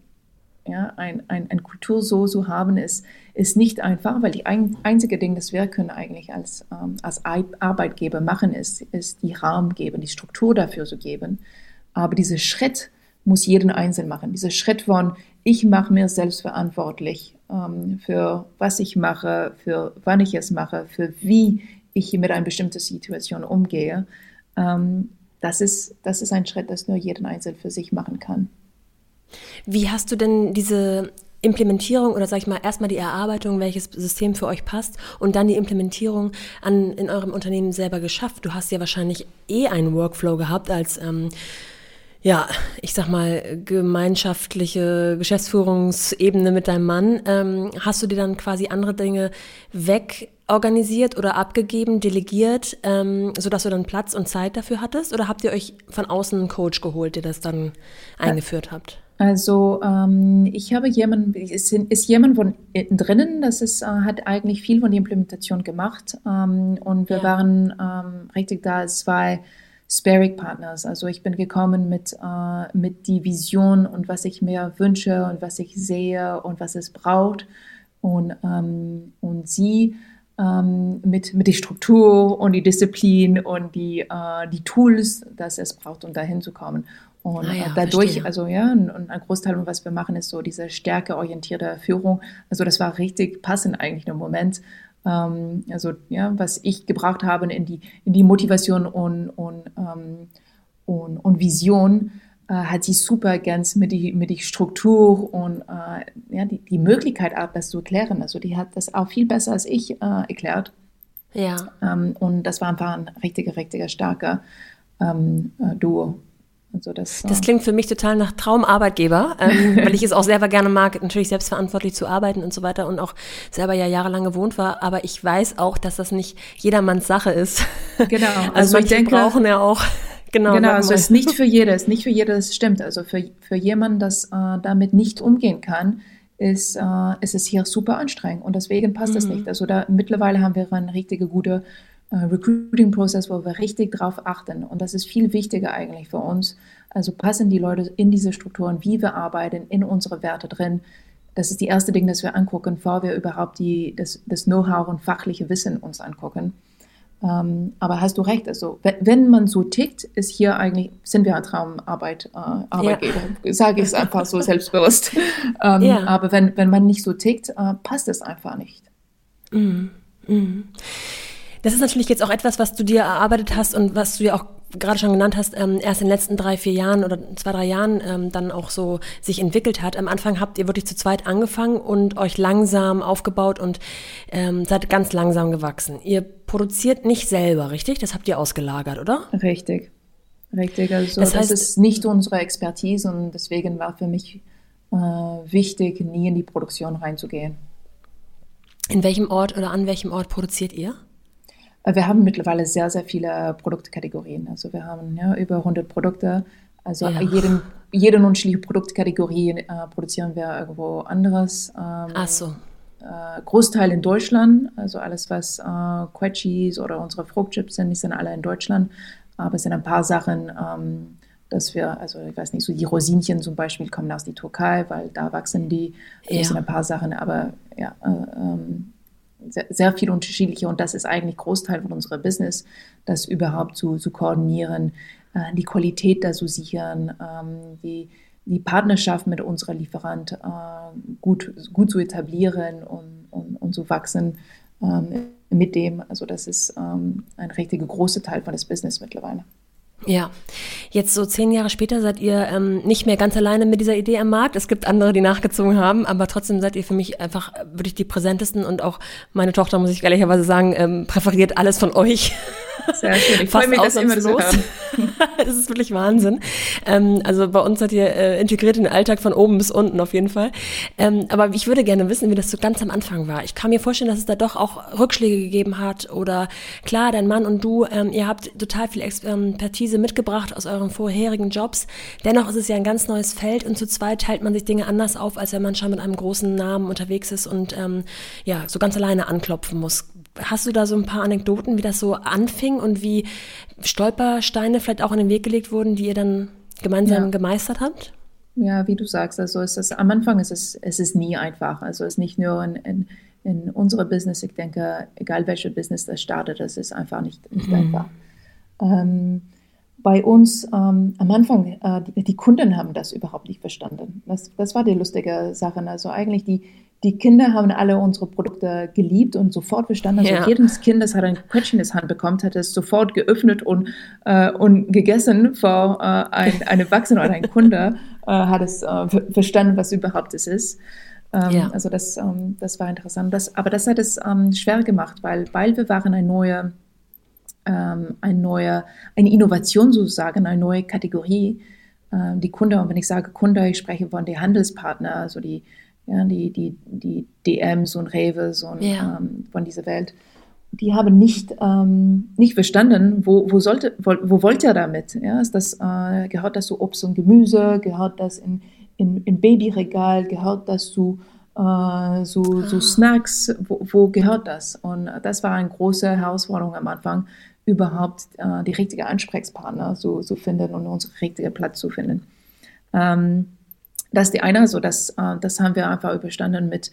ja, ein, ein, ein Kultur so zu haben, ist, ist nicht einfach, weil die ein, einzige Ding, das wir können eigentlich als, ähm, als Arbeitgeber machen, ist, ist die Rahmen geben, die Struktur dafür zu geben. Aber dieser Schritt muss jeden Einzelnen machen. Dieser Schritt von, ich mache mir selbst verantwortlich ähm, für was ich mache, für wann ich es mache, für wie ich mit einer bestimmten Situation umgehe. Ähm, das, ist, das ist ein Schritt, das nur jeden Einzelnen für sich machen kann. Wie hast du denn diese Implementierung oder sag ich mal erstmal die Erarbeitung, welches System für euch passt und dann die Implementierung an, in eurem Unternehmen selber geschafft? Du hast ja wahrscheinlich eh einen Workflow gehabt als ähm, ja, ich sag mal, gemeinschaftliche Geschäftsführungsebene mit deinem Mann. Ähm, hast du dir dann quasi andere Dinge wegorganisiert oder abgegeben, delegiert, ähm, sodass du dann Platz und Zeit dafür hattest? Oder habt ihr euch von außen einen Coach geholt, der das dann eingeführt habt? Also ähm, ich habe jemanden, ist, ist jemand von drinnen, das ist, äh, hat eigentlich viel von der Implementation gemacht ähm, und wir ja. waren ähm, richtig da zwei Sparing Partners. Also ich bin gekommen mit, äh, mit die Vision und was ich mir wünsche und was ich sehe und was es braucht und, ähm, und sie ähm, mit, mit der Struktur und die Disziplin und die, äh, die Tools, dass es braucht, um dahin zu kommen. Und ah ja, dadurch, verstehe. also ja, und ein Großteil, was wir machen, ist so diese stärkeorientierte Führung. Also das war richtig passend eigentlich im Moment. Ähm, also ja, was ich gebraucht habe in die, in die Motivation und, und, ähm, und, und Vision, äh, hat sie super ergänzt mit die, mit die Struktur und äh, ja, die, die Möglichkeit, das zu erklären. Also die hat das auch viel besser als ich äh, erklärt. Ja. Ähm, und das war einfach ein richtiger, richtiger starker ähm, äh, Duo. Also das, das klingt für mich total nach Traumarbeitgeber, ähm, (laughs) weil ich es auch selber gerne mag, natürlich selbstverantwortlich zu arbeiten und so weiter und auch selber ja jahrelang gewohnt war. Aber ich weiß auch, dass das nicht jedermanns Sache ist. Genau. (laughs) Also, also ich denke, brauchen ja auch. (laughs) Genau, genau also es ist nicht für jedes, nicht für jedes stimmt. Also für, für jemanden, das äh, damit nicht umgehen kann, ist, äh, ist es hier super anstrengend und deswegen passt mhm. das nicht. Also da mittlerweile haben wir eine richtige gute Recruiting-Prozess, wo wir richtig drauf achten. Und das ist viel wichtiger eigentlich für uns. Also passen die Leute in diese Strukturen, wie wir arbeiten, in unsere Werte drin. Das ist die erste Ding, das wir angucken, bevor wir überhaupt die, das, das Know-how und fachliche Wissen uns angucken. Ähm, aber hast du recht, also wenn, wenn, man so tickt, ist hier eigentlich, sind wir ein Traumarbeit, äh, Arbeitgeber, ja. sage ich es einfach so selbstbewusst. (laughs) Ähm, ja. Aber wenn, wenn man nicht so tickt, äh, passt es einfach nicht. Mhm. Mhm. Das ist natürlich jetzt auch etwas, was du dir erarbeitet hast und was du ja auch gerade schon genannt hast, ähm, erst in den letzten drei, vier Jahren oder zwei, drei Jahren ähm, dann auch so sich entwickelt hat. Am Anfang habt ihr wirklich zu zweit angefangen und euch langsam aufgebaut und ähm, seid ganz langsam gewachsen. Ihr produziert nicht selber, richtig? Das habt ihr ausgelagert, oder? Richtig. Richtig. Also das, heißt, das ist nicht unsere Expertise und deswegen war für mich äh, wichtig, nie in die Produktion reinzugehen. In welchem Ort oder an welchem Ort produziert ihr? Wir haben mittlerweile sehr, sehr viele Produktkategorien. Also wir haben ja, über 100 Produkte. Also ja. jeden, jede unterschiedliche Produktkategorie äh, produzieren wir irgendwo anderes. Ähm, Ach so. Äh, Großteil in Deutschland, also alles, was äh, Quetchis oder unsere Fruchtchips sind, die sind alle in Deutschland. Aber es sind ein paar Sachen, ähm, dass wir, also ich weiß nicht, so die Rosinchen zum Beispiel kommen aus der Türkei, weil da wachsen die. Ja. Das sind ein paar Sachen, aber ja, äh, ähm, sehr, sehr viel unterschiedliche und das ist eigentlich Großteil von unserer Business, das überhaupt zu, zu koordinieren, äh, die Qualität da zu sichern, ähm, die, die Partnerschaft mit unserer Lieferant äh, gut, gut zu etablieren und, und, und zu wachsen ähm, mit dem. Also das ist ähm, ein richtiger großer Teil von das Business mittlerweile. Ja, jetzt so zehn Jahre später seid ihr ähm, nicht mehr ganz alleine mit dieser Idee am Markt. Es gibt andere, die nachgezogen haben, aber trotzdem seid ihr für mich einfach wirklich die präsentesten und auch meine Tochter, muss ich ehrlicherweise sagen, ähm, präferiert alles von euch. (laughs) Sehr schön. Ich freue mich, das immer so das (laughs) ist wirklich Wahnsinn. Ähm, also bei uns seid ihr äh, integriert in den Alltag von oben bis unten auf jeden Fall. Ähm, aber ich würde gerne wissen, wie das so ganz am Anfang war. Ich kann mir vorstellen, dass es da doch auch Rückschläge gegeben hat oder klar, dein Mann und du, ähm, ihr habt total viel Expertise mitgebracht aus euren vorherigen Jobs. Dennoch ist es ja ein ganz neues Feld und zu zweit teilt man sich Dinge anders auf, als wenn man schon mit einem großen Namen unterwegs ist und ähm, ja, so ganz alleine anklopfen muss. Hast du da so ein paar Anekdoten, wie das so anfing und wie Stolpersteine vielleicht auch in den Weg gelegt wurden, die ihr dann gemeinsam ja. gemeistert habt? Ja, wie du sagst, also es ist, am Anfang ist es, es ist nie einfach. Also es ist nicht nur in, in, in unserem Business, ich denke, egal welche Business das startet, es ist einfach nicht, nicht mhm. einfach. Ähm, bei uns ähm, am Anfang, äh, die, die, Kunden haben das überhaupt nicht verstanden. Das, das war die lustige Sache. Also eigentlich die, die Kinder haben alle unsere Produkte geliebt und sofort verstanden. Also ja. jedes Kind, das hat ein Quetschen in das Hand bekommen, hat es sofort geöffnet und, äh, und gegessen vor äh, ein, ein Erwachsener oder ein Kunde äh, hat es äh, verstanden, was überhaupt es ist. Ähm, ja. Also das, ähm, das war interessant. Das, aber das hat es ähm, schwer gemacht, weil, weil wir waren eine neue, ähm, eine neue, eine Innovation sozusagen, eine neue Kategorie. Ähm, die Kunde, und wenn ich sage Kunde, ich spreche von den Handelspartner, also die ja, die, die, die DMs und Reves und ja. ähm, von dieser Welt, die haben nicht, ähm, nicht verstanden, wo, wo, sollte, wo, wo wollt ihr damit? Ja, ist das, äh, gehört das zu Obst und Gemüse? Gehört das in, in, in Babyregal? Gehört das zu äh, so, so ah. Snacks? Wo, wo gehört das? Und das war eine große Herausforderung am Anfang, überhaupt äh, die richtige Ansprechpartner zu, zu finden und unseren richtigen Platz zu finden. Ähm, das ist die eine, also das, äh, das haben wir einfach überstanden mit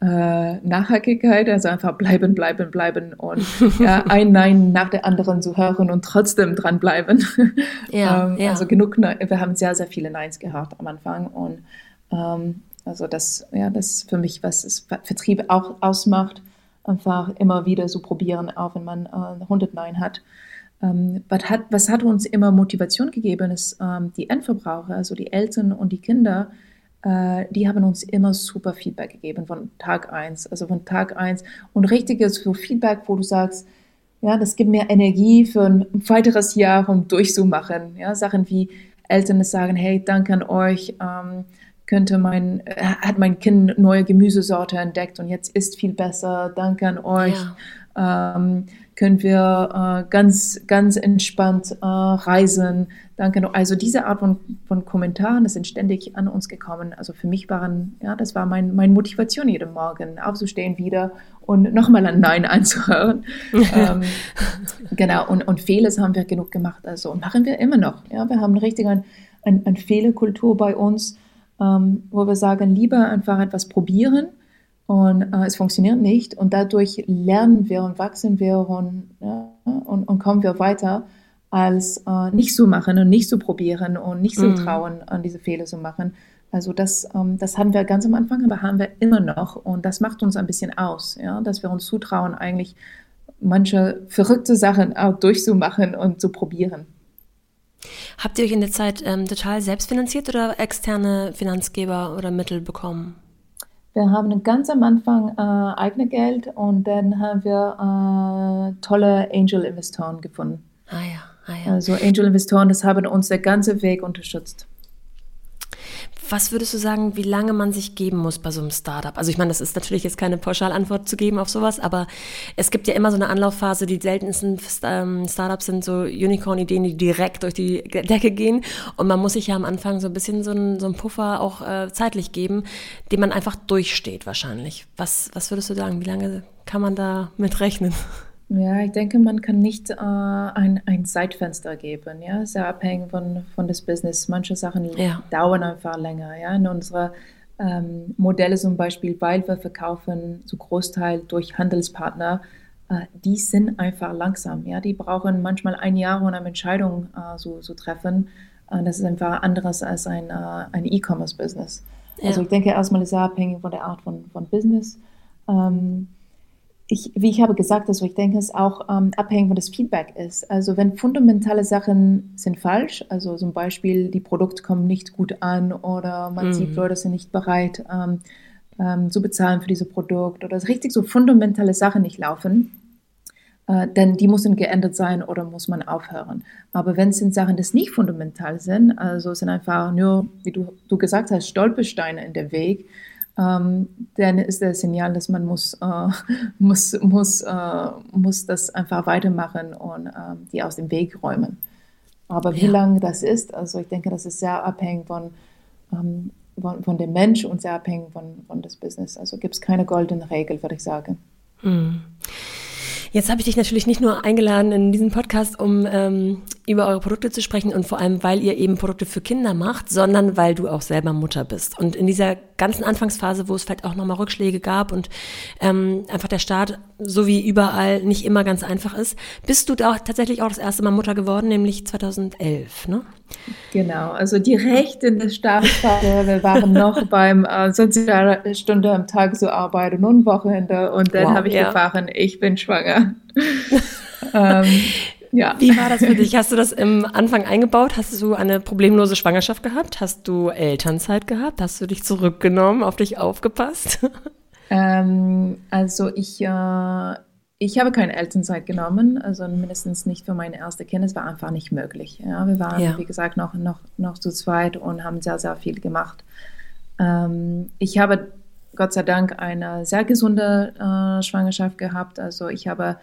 äh, Nachhaltigkeit, also einfach bleiben, bleiben, bleiben und (laughs) ja, ein Nein nach der anderen zu hören und trotzdem dranbleiben. (laughs) Ja, ähm, ja. Also genug, ne wir haben sehr, sehr viele Neins gehabt am Anfang und ähm, also das, ja, das ist für mich, was es Vertrieb auch ausmacht, einfach immer wieder so probieren, auch wenn man äh, 100 Nein hat. Ähm, was, hat, was hat uns immer Motivation gegeben, ist ähm, die Endverbraucher, also die Eltern und die Kinder, äh, die haben uns immer super Feedback gegeben von Tag eins, also von Tag eins und richtiges so Feedback, wo du sagst, ja, das gibt mir Energie für ein weiteres Jahr, um durchzumachen. Ja, Sachen wie Eltern sagen, hey, danke an euch, ähm, könnte mein, äh, hat mein Kind neue Gemüsesorte entdeckt und jetzt ist viel besser, danke an euch. Ja. Ähm, können wir äh, ganz, ganz entspannt äh, reisen. Danke. Also diese Art von, von Kommentaren, das sind ständig an uns gekommen. Also für mich waren, ja, das war mein, meine Motivation jeden Morgen, aufzustehen wieder und nochmal ein Nein anzuhören. (laughs) ähm, genau, und, und Fehler haben wir genug gemacht. Also und machen wir immer noch. Ja, wir haben richtig eine ein, ein Fehlerkultur bei uns, ähm, wo wir sagen, lieber einfach etwas probieren und äh, es funktioniert nicht und dadurch lernen wir und wachsen wir und, ja, und, und kommen wir weiter, als äh, nicht zu machen und nicht zu probieren und nicht zu mhm. trauen, an diese Fehler zu machen. Also das, ähm, das hatten wir ganz am Anfang, aber haben wir immer noch und das macht uns ein bisschen aus, ja, dass wir uns zutrauen, eigentlich manche verrückte Sachen auch durchzumachen und zu probieren. Habt ihr euch in der Zeit ähm, total selbst finanziert oder externe Finanzgeber oder Mittel bekommen? Wir haben ganz am Anfang äh, eigene Geld und dann haben wir äh, tolle Angel-Investoren gefunden. Ah ja, ah ja. Also Angel-Investoren, das haben uns der ganze Weg unterstützt. Was würdest du sagen, wie lange man sich geben muss bei so einem Startup? Also ich meine, das ist natürlich jetzt keine Pauschalantwort zu geben auf sowas, aber es gibt ja immer so eine Anlaufphase. Die seltensten ähm, Startups sind so Unicorn-Ideen, die direkt durch die Decke gehen. Und man muss sich ja am Anfang so ein bisschen so einen, so einen Puffer auch äh, zeitlich geben, den man einfach durchsteht wahrscheinlich. Was, was würdest du sagen, wie lange kann man da mit rechnen? Ja, ich denke, man kann nicht äh, ein, ein Zeitfenster geben. Ja, sehr abhängig von, von des Business. Manche Sachen ja. dauern einfach länger. Ja, in unsere ähm, Modelle zum Beispiel, weil wir verkaufen zu Großteil durch Handelspartner, äh, die sind einfach langsam. Ja, die brauchen manchmal ein Jahr, um eine Entscheidung äh, so, so treffen. Äh, das ist einfach anderes als ein, äh, ein E-Commerce-Business. Ja. Also ich denke, erstmal ist es abhängig von der Art von, von Business. Ähm, ich, wie ich habe gesagt, also ich denke, es auch ähm, abhängig von das Feedback ist. Also wenn fundamentale Sachen sind falsch, also zum Beispiel die Produkte kommen nicht gut an oder man mhm. sieht, Leute sind nicht bereit ähm, ähm, zu bezahlen für dieses Produkt oder es richtig so fundamentale Sachen nicht laufen, äh, denn die müssen geändert sein oder muss man aufhören. Aber wenn es sind Sachen, die nicht fundamental sind, also es sind einfach nur, wie du, du gesagt hast, Stolpersteine in der Weg, ähm, dann ist das Signal, dass man muss, äh, (laughs) muss, muss, äh, muss das einfach weitermachen und äh, die aus dem Weg räumen. Aber wie ja. lange das ist, also ich denke, das ist sehr abhängig von, ähm, von, von, dem Mensch und sehr abhängig von, von das Business. Also gibt es keine goldene Regel, würde ich sagen. Hm. Jetzt habe ich dich natürlich nicht nur eingeladen in diesen Podcast, um ähm, über eure Produkte zu sprechen und vor allem, weil ihr eben Produkte für Kinder macht, sondern weil du auch selber Mutter bist. Und in dieser ganzen Anfangsphase, wo es vielleicht auch nochmal Rückschläge gab und ähm, einfach der Start, so wie überall, nicht immer ganz einfach ist, bist du da tatsächlich auch das erste Mal Mutter geworden, nämlich 2011, ne? Genau, also direkt in der Startphase. Wir waren noch (laughs) beim äh, Sozialstunde am Tag zu arbeiten und Wochenende und dann wow, habe ich ja. erfahren, ich bin schwanger. (laughs) ähm, ja. Wie war das für dich? Hast du das im Anfang eingebaut? Hast du eine problemlose Schwangerschaft gehabt? Hast du Elternzeit gehabt? Hast du dich zurückgenommen, auf dich aufgepasst? Ähm, also ich, äh, ich habe keine Elternzeit genommen, also mindestens nicht für meine erste Kind. Es war einfach nicht möglich. Ja, wir waren, ja. wie gesagt, noch, noch, noch zu zweit und haben sehr, sehr viel gemacht. Ähm, ich habe Gott sei Dank eine sehr gesunde äh, Schwangerschaft gehabt. Also ich habe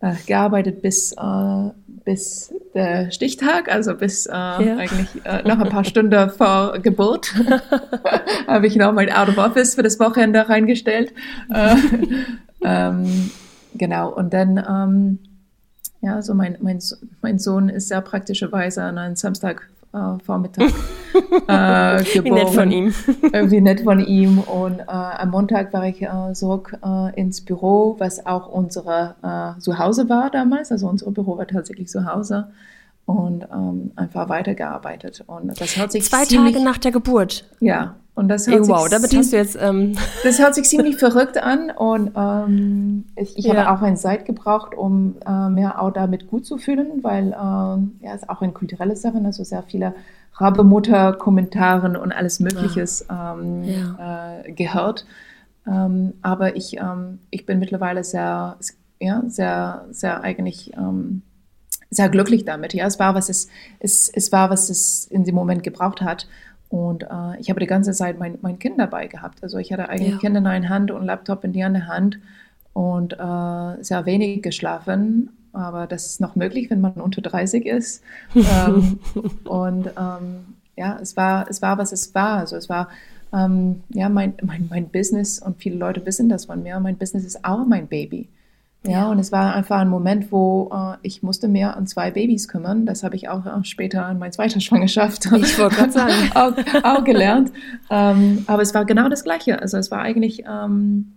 äh, gearbeitet bis, äh, bis der Stichtag, also bis äh, ja. eigentlich äh, noch ein paar Stunden vor Geburt, (laughs) (laughs) habe ich noch mein Out of Office für das Wochenende reingestellt. Äh, (laughs) ähm, genau, und dann, ähm, ja, so mein, mein, mein Sohn ist sehr praktischerweise an einem Samstag äh, Vormittag (laughs) äh, geboren. Wie nett von ihm. (laughs) Irgendwie nett von ihm. Und äh, am Montag war ich äh, zurück äh, ins Büro, was auch unsere äh, Zuhause war damals. Also unser Büro war tatsächlich zu Hause und ähm, einfach weitergearbeitet. Und das hört sich zwei ziemlich, Tage nach der Geburt. Ja. Und das hört wow, damit hast du jetzt. Ähm (laughs) das hört sich ziemlich verrückt an und ähm, ich, ich ja. habe auch eine Zeit gebraucht, um äh, mehr auch damit gut zu fühlen, weil ähm, ja, es ist auch eine kulturelle Sache, also sehr viele Rabemutter-Kommentaren und alles Mögliches ah. ähm, ja. äh, gehört. Ähm, aber ich, ähm, ich bin mittlerweile sehr, ja, sehr, sehr eigentlich ähm, sehr glücklich damit. Ja, es war, was es, es, es war, was es in dem Moment gebraucht hat. Und äh, ich habe die ganze Zeit mein, mein Kind dabei gehabt. Also ich hatte eigentlich ja. Kind in einer Hand und Laptop in die andere Hand und äh, sehr wenig geschlafen. Aber das ist noch möglich, wenn man unter 30 ist. (laughs) ähm, und ähm, ja, es war, es war, was es war. Also es war ähm, ja mein, mein, mein Business und viele Leute wissen das von mir. Mein Business ist auch mein Baby. Ja, ja, und es war einfach ein Moment, wo äh, ich musste mehr an zwei Babys kümmern. Das habe ich auch äh, später in meiner zweiten Schwangerschaft ich wollte sagen. (laughs) auch, auch gelernt. Ähm, aber es war genau das Gleiche. Also es war eigentlich, ähm,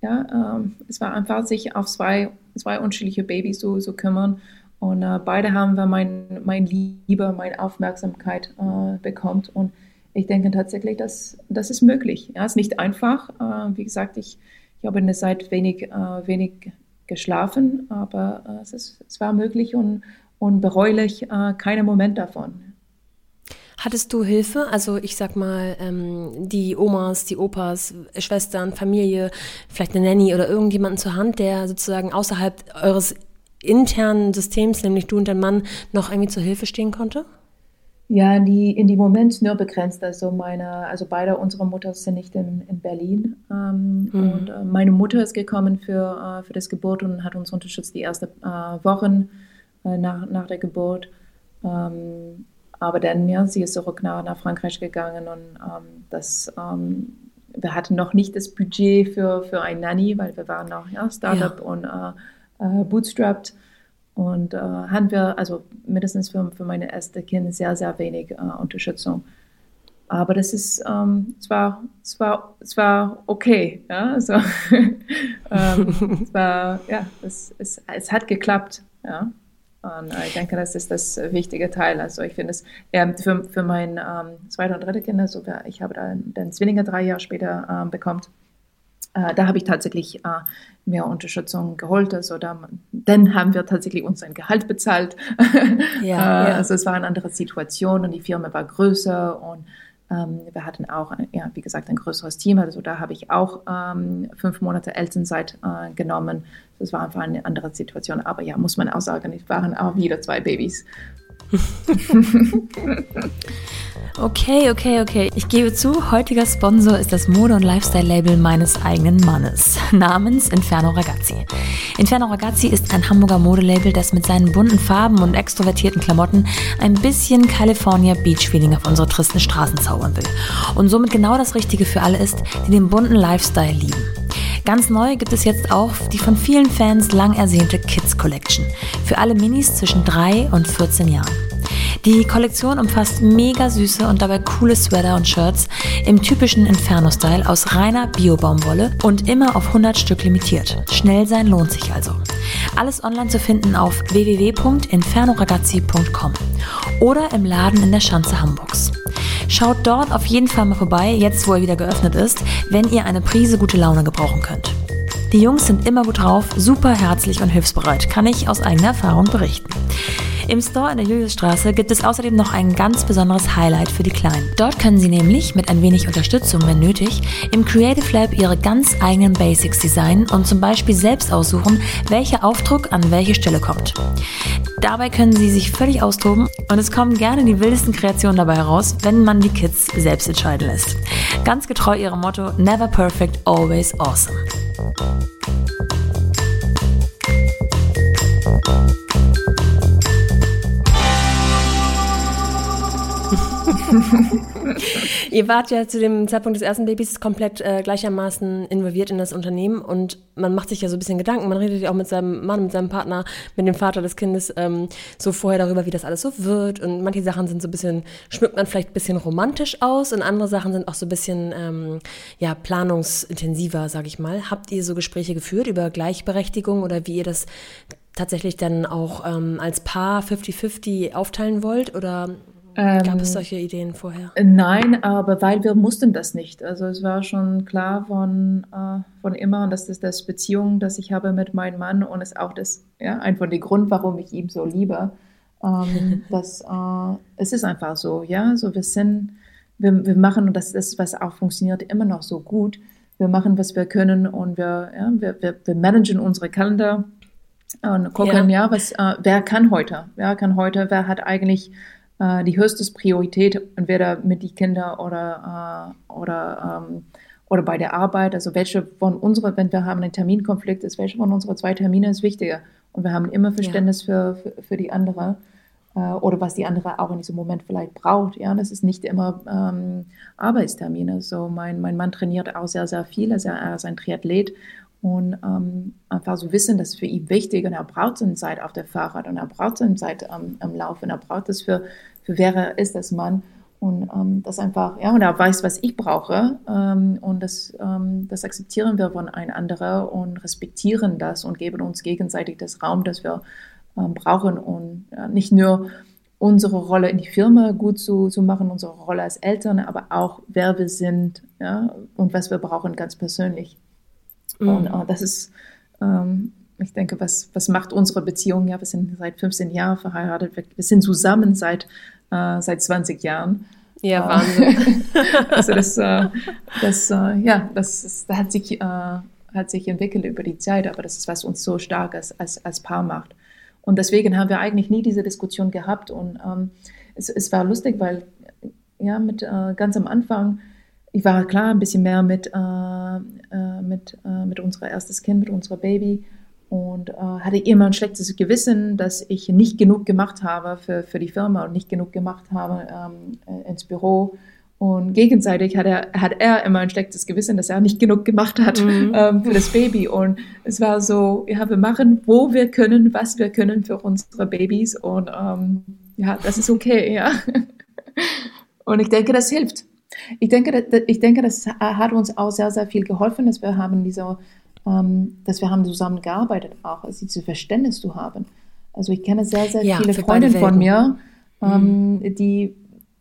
ja, ähm, es war einfach sich auf zwei, zwei unterschiedliche Babys zu, zu kümmern. Und äh, beide haben wir mein, mein Liebe, meine Aufmerksamkeit äh, bekommen. Und ich denke tatsächlich, dass das ist möglich. Ja, es ist nicht einfach. Äh, wie gesagt, ich ich habe in der Zeit wenig, äh, wenig geschlafen, aber äh, es, ist, es war möglich und, und bereulich äh, keinen Moment davon. Hattest du Hilfe? Also ich sag mal, ähm, die Omas, die Opas, Schwestern, Familie, vielleicht eine Nanny oder irgendjemanden zur Hand, der sozusagen außerhalb eures internen Systems, nämlich du und dein Mann, noch irgendwie zur Hilfe stehen konnte? Ja, in die, in die Moment nur begrenzt. Also meine, also beide unsere Mutter sind nicht in, in Berlin. Ähm, mhm. Und äh, meine Mutter ist gekommen für, äh, für das Geburt und hat uns unterstützt die ersten äh, Wochen äh, nach, nach der Geburt. Ähm, aber dann, ja, sie ist zurück nach, nach Frankreich gegangen und ähm, das, ähm, wir hatten noch nicht das Budget für, für ein Nanny, weil wir waren noch ja, Startup ja. und äh, äh, bootstrapped. Und äh, haben wir, also mindestens für, für meine erste Kind, sehr, sehr wenig äh, Unterstützung. Aber das ist, ähm, es, war, es, war, es war okay. Ja? Also, (laughs) ähm, (laughs) es war, ja, es, es, es hat geklappt. Ja? Und ich denke, das ist das wichtige Teil. Also ich finde es ähm, für, für mein ähm, zweite und dritte Kind, also ich habe dann den Zwillinge drei Jahre später ähm, bekommen, äh, da habe ich tatsächlich äh, mehr Unterstützung geholt. Also da, dann haben wir tatsächlich uns ein Gehalt bezahlt. (laughs) Ja, äh, ja. Also es war eine andere Situation und die Firma war größer und ähm, wir hatten auch, ja, wie gesagt, ein größeres Team. Also da habe ich auch ähm, fünf Monate Elternzeit äh, genommen. Das war einfach eine andere Situation. Aber ja, muss man auch sagen, es waren auch wieder zwei Babys. (laughs) (laughs) Okay, okay, okay. Ich gebe zu, heutiger Sponsor ist das Mode- und Lifestyle-Label meines eigenen Mannes, (laughs) namens Inferno Ragazzi. Inferno Ragazzi ist ein Hamburger Modelabel, das mit seinen bunten Farben und extrovertierten Klamotten ein bisschen California Beach-Feeling auf unsere tristen Straßen zaubern will. Und somit genau das Richtige für alle ist, die den bunten Lifestyle lieben. Ganz neu gibt es jetzt auch die von vielen Fans lang ersehnte Kids Collection für alle Minis zwischen 3 und 14 Jahren. Die Kollektion umfasst mega süße und dabei coole Sweater und Shirts im typischen Inferno-Style aus reiner Bio-Baumwolle und immer auf 100 Stück limitiert. Schnell sein lohnt sich also. Alles online zu finden auf www.infernoragazzi.com oder im Laden in der Schanze Hamburgs. Schaut dort auf jeden Fall mal vorbei, jetzt wo er wieder geöffnet ist, wenn ihr eine Prise gute Laune gebrauchen könnt. Die Jungs sind immer gut drauf, super herzlich und hilfsbereit, kann ich aus eigener Erfahrung berichten. Im Store in der Juliusstraße gibt es außerdem noch ein ganz besonderes Highlight für die Kleinen. Dort können sie nämlich mit ein wenig Unterstützung, wenn nötig, im Creative Lab ihre ganz eigenen Basics designen und zum Beispiel selbst aussuchen, welcher Aufdruck an welche Stelle kommt. Dabei können sie sich völlig austoben und es kommen gerne die wildesten Kreationen dabei heraus, wenn man die Kids selbst entscheiden lässt. Ganz getreu ihrem Motto Never Perfect, Always Awesome. Ihr wart ja zu dem Zeitpunkt des ersten Babys komplett äh, gleichermaßen involviert in das Unternehmen und man macht sich ja so ein bisschen Gedanken. Man redet ja auch mit seinem Mann, mit seinem Partner, mit dem Vater des Kindes ähm, so vorher darüber, wie das alles so wird. Und manche Sachen sind so ein bisschen, schmückt man vielleicht ein bisschen romantisch aus und andere Sachen sind auch so ein bisschen ähm, ja, planungsintensiver, sag ich mal. Habt ihr so Gespräche geführt über Gleichberechtigung oder wie ihr das tatsächlich dann auch ähm, als Paar 50-50 aufteilen wollt? Oder Gab es ähm, solche Ideen vorher? Nein, aber weil wir mussten das nicht. Also es war schon klar von, äh, von immer und das ist das Beziehung, das ich habe mit meinem Mann und ist auch das, ja, einfach der Grund, warum ich ihn so liebe. Ähm, (laughs) das, äh, es ist einfach so, ja, so wir sind, wir, wir machen und das ist, was auch funktioniert, immer noch so gut. Wir machen, was wir können und wir, ja, wir, wir, wir managen unsere Kalender und gucken, ja, ja was, äh, wer kann heute, wer kann heute, wer hat eigentlich äh, die höchste Priorität, entweder mit den Kindern oder, äh, oder, ähm, oder bei der Arbeit. Also welche von unseren, wenn wir haben einen Terminkonflikt, ist welche von unseren zwei Termine ist wichtiger. Und wir haben immer Verständnis ja. für, für, für, die andere äh, oder was die andere auch in diesem Moment vielleicht braucht. Ja, das ist nicht immer ähm, Arbeitstermine. So mein, mein Mann trainiert auch sehr, sehr viel. Er ist ein Triathlet und ähm, einfach so wissen, das ist für ihn wichtig und er braucht seine Zeit auf der Fahrrad und er braucht seine Zeit am, am Laufen, er braucht das für, für wer ist das Mann und ähm, das einfach, ja, und er weiß, was ich brauche ähm, und das, ähm, das akzeptieren wir voneinander und respektieren das und geben uns gegenseitig das Raum, das wir ähm, brauchen und ja, nicht nur unsere Rolle in die Firma gut zu, zu machen, unsere Rolle als Eltern, aber auch wer wir sind ja, und was wir brauchen ganz persönlich. Mhm. Und äh, das ist, ähm, ich denke, was, was macht unsere Beziehung? Ja, wir sind seit 15 Jahren verheiratet, wir, wir sind zusammen seit, äh, seit 20 Jahren. Ja, äh, Wahnsinn. (laughs) also das, äh, das äh, ja, das, ist, das hat sich, äh, hat sich entwickelt über die Zeit, aber das ist, was uns so stark als, als, als Paar macht. Und deswegen haben wir eigentlich nie diese Diskussion gehabt. Und ähm, es, es war lustig, weil ja, mit äh, ganz am Anfang ich war klar ein bisschen mehr mit, äh, äh, mit, äh, mit unserer erstes Kind, mit unserer Baby und äh, hatte immer ein schlechtes Gewissen, dass ich nicht genug gemacht habe für, für die Firma und nicht genug gemacht habe ähm, äh, ins Büro. Und gegenseitig hat er, hat er immer ein schlechtes Gewissen, dass er nicht genug gemacht hat mhm. (laughs) ähm, für das Baby. Und es war so, ja, wir machen, wo wir können, was wir können für unsere Babys. Und ähm, ja, das ist okay, ja. (laughs) Und ich denke, das hilft. Ich denke, ich denke, das hat uns auch sehr, sehr viel geholfen, dass wir haben diese, ähm, dass wir haben zusammengearbeitet auch, also dieses Verständnis zu haben. Also ich kenne sehr, sehr ja, viele Freundinnen von mir, ähm, mhm. die,